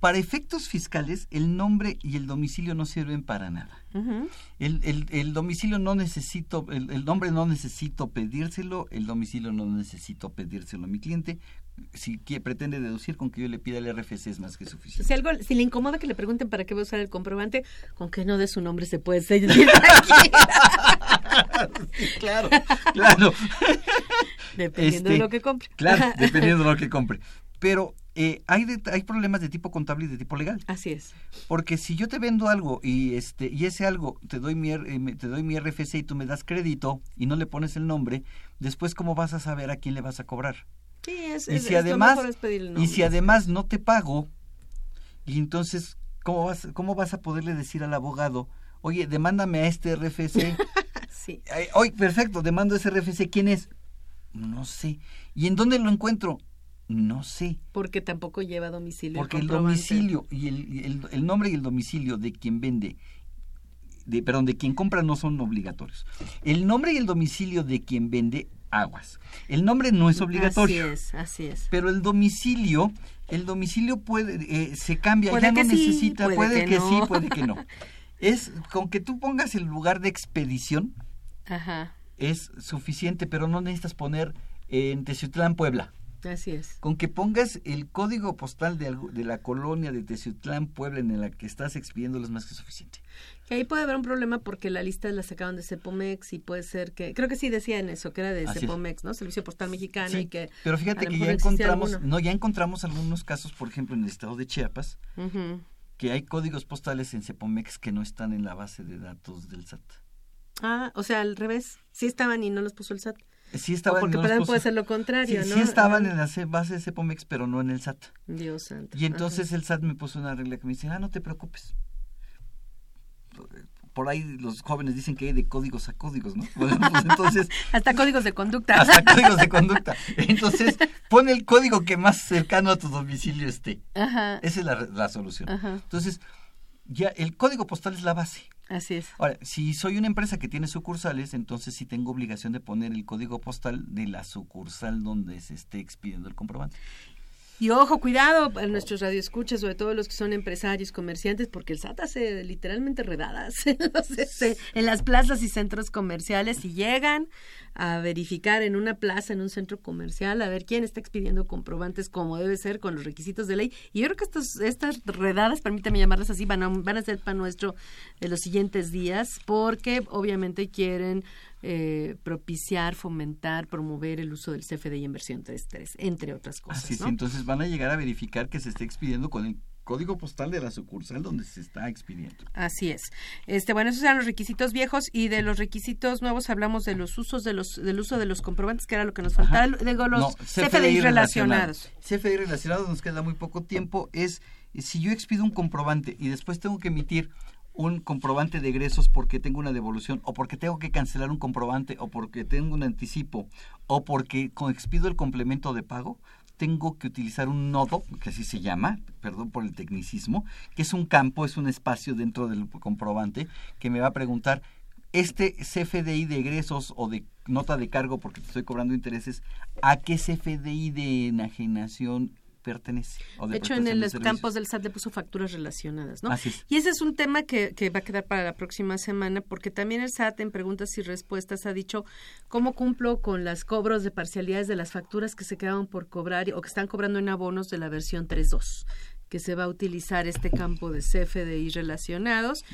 Para efectos fiscales, el nombre y el domicilio no sirven para nada. El, el, el domicilio no necesito, el, el nombre no necesito pedírselo, el domicilio no necesito pedírselo a mi cliente. Si que pretende deducir con que yo le pida el RFC es más que suficiente. Si, algo, si le incomoda que le pregunten para qué va a usar el comprobante, con que no de su nombre se puede seguir claro, claro. Dependiendo de Este, lo que compre. Claro, dependiendo de lo que compre. Pero eh, hay, de- hay problemas de tipo contable y de tipo legal. Así es. Porque si yo te vendo algo y este y ese algo te doy mi eh, te doy mi RFC y tú me das crédito y no le pones el nombre, después cómo vas a saber a quién le vas a cobrar? Sí, es, y es- si es lo además mejor es pedir el y nombre. si además no te pago y entonces cómo vas cómo vas a poderle decir al abogado oye demándame a este RFC sí Ay, oye perfecto demando ese RFC quién es no sé y en dónde lo encuentro no sé Porque tampoco lleva domicilio. porque el domicilio y el, el- el nombre y el domicilio de quien vende, de, perdón, de quien compra no son obligatorios. El nombre y el domicilio de quien vende aguas. El nombre no es obligatorio. Así es, así es. Pero el domicilio, el domicilio puede, eh, se cambia, Puede ya no sí, necesita, puede puede, que que, no. sí, puede que no. Es con que tú pongas el lugar de expedición Ajá, es suficiente, pero no necesitas poner en Teciutlán, Puebla. Así es. Con que pongas el código postal de, la colonia de Teciutlán, Puebla, en la que estás expidiendo es más que suficiente. Que ahí puede haber un problema porque la lista la sacaron de Cepomex y puede ser que, creo que sí decían eso, que era de Así es. Cepomex, ¿no? Servicio Postal Mexicano Sí, y que... pero fíjate que ya encontramos, alguno. no, ya encontramos algunos casos, por ejemplo, en el estado de Chiapas, que hay códigos postales en Cepomex que no están en la base de datos del SAT. Ah, o sea, al revés. Sí estaban y no los puso el SAT. Sí estaban, O porque puso- puede ser lo contrario, sí, ¿no? Sí estaban Ah. en la base de Cepomex, pero no en el SAT. Dios santo. Y entonces el SAT me puso una regla que me dice, ah, no te preocupes. Por ahí los jóvenes dicen que hay de códigos a códigos, ¿no? Bueno, pues entonces, Hasta códigos de conducta. hasta códigos de conducta. Entonces, pon el código que más cercano a tu domicilio esté. Ajá. Esa es la, la solución. Ajá. Entonces, ya el código postal es la base. Así es. Ahora, si soy una empresa que tiene sucursales, entonces sí tengo obligación de poner el código postal de la sucursal donde se esté expidiendo el comprobante. Y ojo, cuidado a nuestros radioescuchas, sobre todo los que son empresarios, comerciantes, porque el SAT hace literalmente redadas en, los, este, en las plazas y centros comerciales y llegan a verificar en una plaza, en un centro comercial, a ver quién está expidiendo comprobantes como debe ser con los requisitos de ley. Y yo creo que estos, estas redadas, permítame llamarlas así, van a, van a ser para nuestro de los siguientes días, porque obviamente quieren eh, propiciar, fomentar, promover el uso del CFDI y inversión 3.3, entre otras cosas. Así es, ¿no? entonces van a llegar a verificar que se esté expidiendo con el código postal de la sucursal donde se está expidiendo. Así es. Este, bueno, esos eran los requisitos viejos y de los requisitos nuevos hablamos de los usos de los del uso de los comprobantes, que era lo que nos faltaba, digo los No, CFDI, relacionados. CFDI relacionados nos queda muy poco tiempo. Es si yo expido un comprobante y después tengo que emitir un comprobante de egresos porque tengo una devolución o porque tengo que cancelar un comprobante o porque tengo un anticipo o porque expido el complemento de pago, tengo que utilizar un nodo, que así se llama, perdón por el tecnicismo, que es un campo, es un espacio dentro del comprobante que me va a preguntar este CFDI de egresos o de nota de cargo porque te estoy cobrando intereses, ¿a qué CFDI de enajenación pertenece? O De hecho, prestación en de los campos del SAT le puso facturas relacionadas, ¿no? Así es. Y ese es un tema que, que va a quedar para la próxima semana, porque también el SAT en preguntas y respuestas ha dicho cómo cumplo con las cobros de parcialidades de las facturas que se quedaban por cobrar o que están cobrando en abonos de la versión 3.2 que se va a utilizar este campo de CFDI relacionados.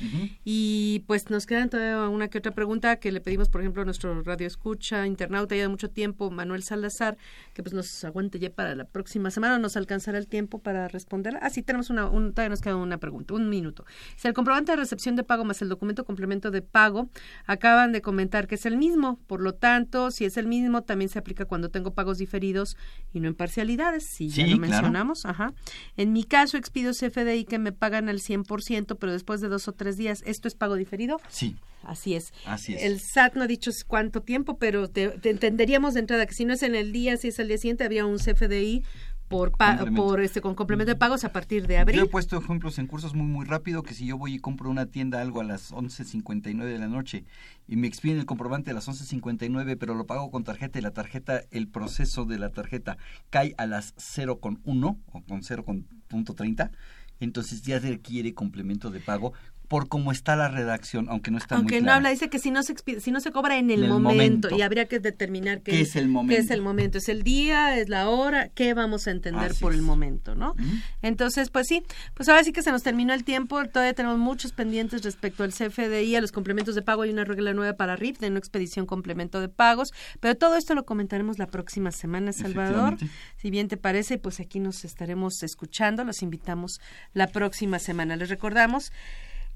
Y pues nos quedan todavía una que otra pregunta que le pedimos, por ejemplo, a nuestro radio escucha, internauta ya de mucho tiempo, Manuel Salazar, que pues nos aguante ya para la próxima semana, nos alcanzará el tiempo para responder. Ah, sí, tenemos una, un, todavía nos queda una pregunta, un minuto. Si el comprobante de recepción de pago más el documento complemento de pago acaban de comentar que es el mismo, por lo tanto, si es el mismo, también se aplica cuando tengo pagos diferidos y no en parcialidades, si ya lo claro. mencionamos. Ajá. En mi caso, expido CFDI que me pagan al 100%, pero después de dos o tres días, ¿esto es pago diferido? Sí. Así es. Así es. El SAT no ha dicho cuánto tiempo, pero te, te entenderíamos de entrada que si no es en el día, si es el día siguiente, habría un CFDI por, pa- por este con complemento de pagos a partir de Yo he abril. puesto ejemplos en cursos muy muy rápido que si yo voy y compro una tienda algo a las 11.59 de la noche y me expiden el comprobante a las 11.59 pero lo pago con tarjeta y la tarjeta, el proceso de la tarjeta cae a las 0.1 o con 0.30, entonces ya requiere complemento de pago por cómo está la redacción, aunque no está Aunque muy no clara. habla, dice que si no se expide- si no se cobra en el, En el momento, momento. y habría que determinar qué, ¿Qué es el momento? qué es el momento, es el día, es la hora, qué vamos a entender Así por el momento, ¿no? Entonces, pues sí, pues ahora sí que se nos terminó el tiempo, todavía tenemos muchos pendientes respecto al CFDI, a los complementos de pago, hay una regla nueva para RIF de no expedición complemento de pagos, pero todo esto lo comentaremos la próxima semana, Salvador. Si bien te parece, pues aquí nos estaremos escuchando, los invitamos la próxima semana. Les recordamos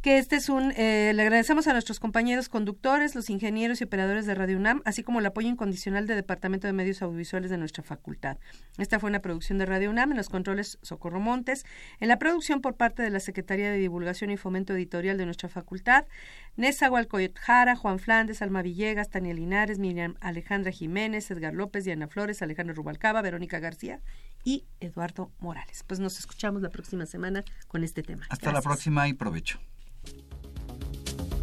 que este es un, eh, le agradecemos a nuestros compañeros conductores, los ingenieros y operadores de Radio UNAM, así como el apoyo incondicional del Departamento de Medios Audiovisuales de nuestra facultad. Esta fue una producción de Radio UNAM, en los controles Socorro Montes, en la producción por parte de la Secretaría de Divulgación y Fomento Editorial de nuestra facultad, Nessa Jara, Juan Flandes, Alma Villegas, Tania Linares, Miriam Alejandra Jiménez, Edgar López, Diana Flores, Alejandro Rubalcaba, Verónica García y Eduardo Morales. Pues nos escuchamos la próxima semana con este tema. Hasta la próxima y provecho.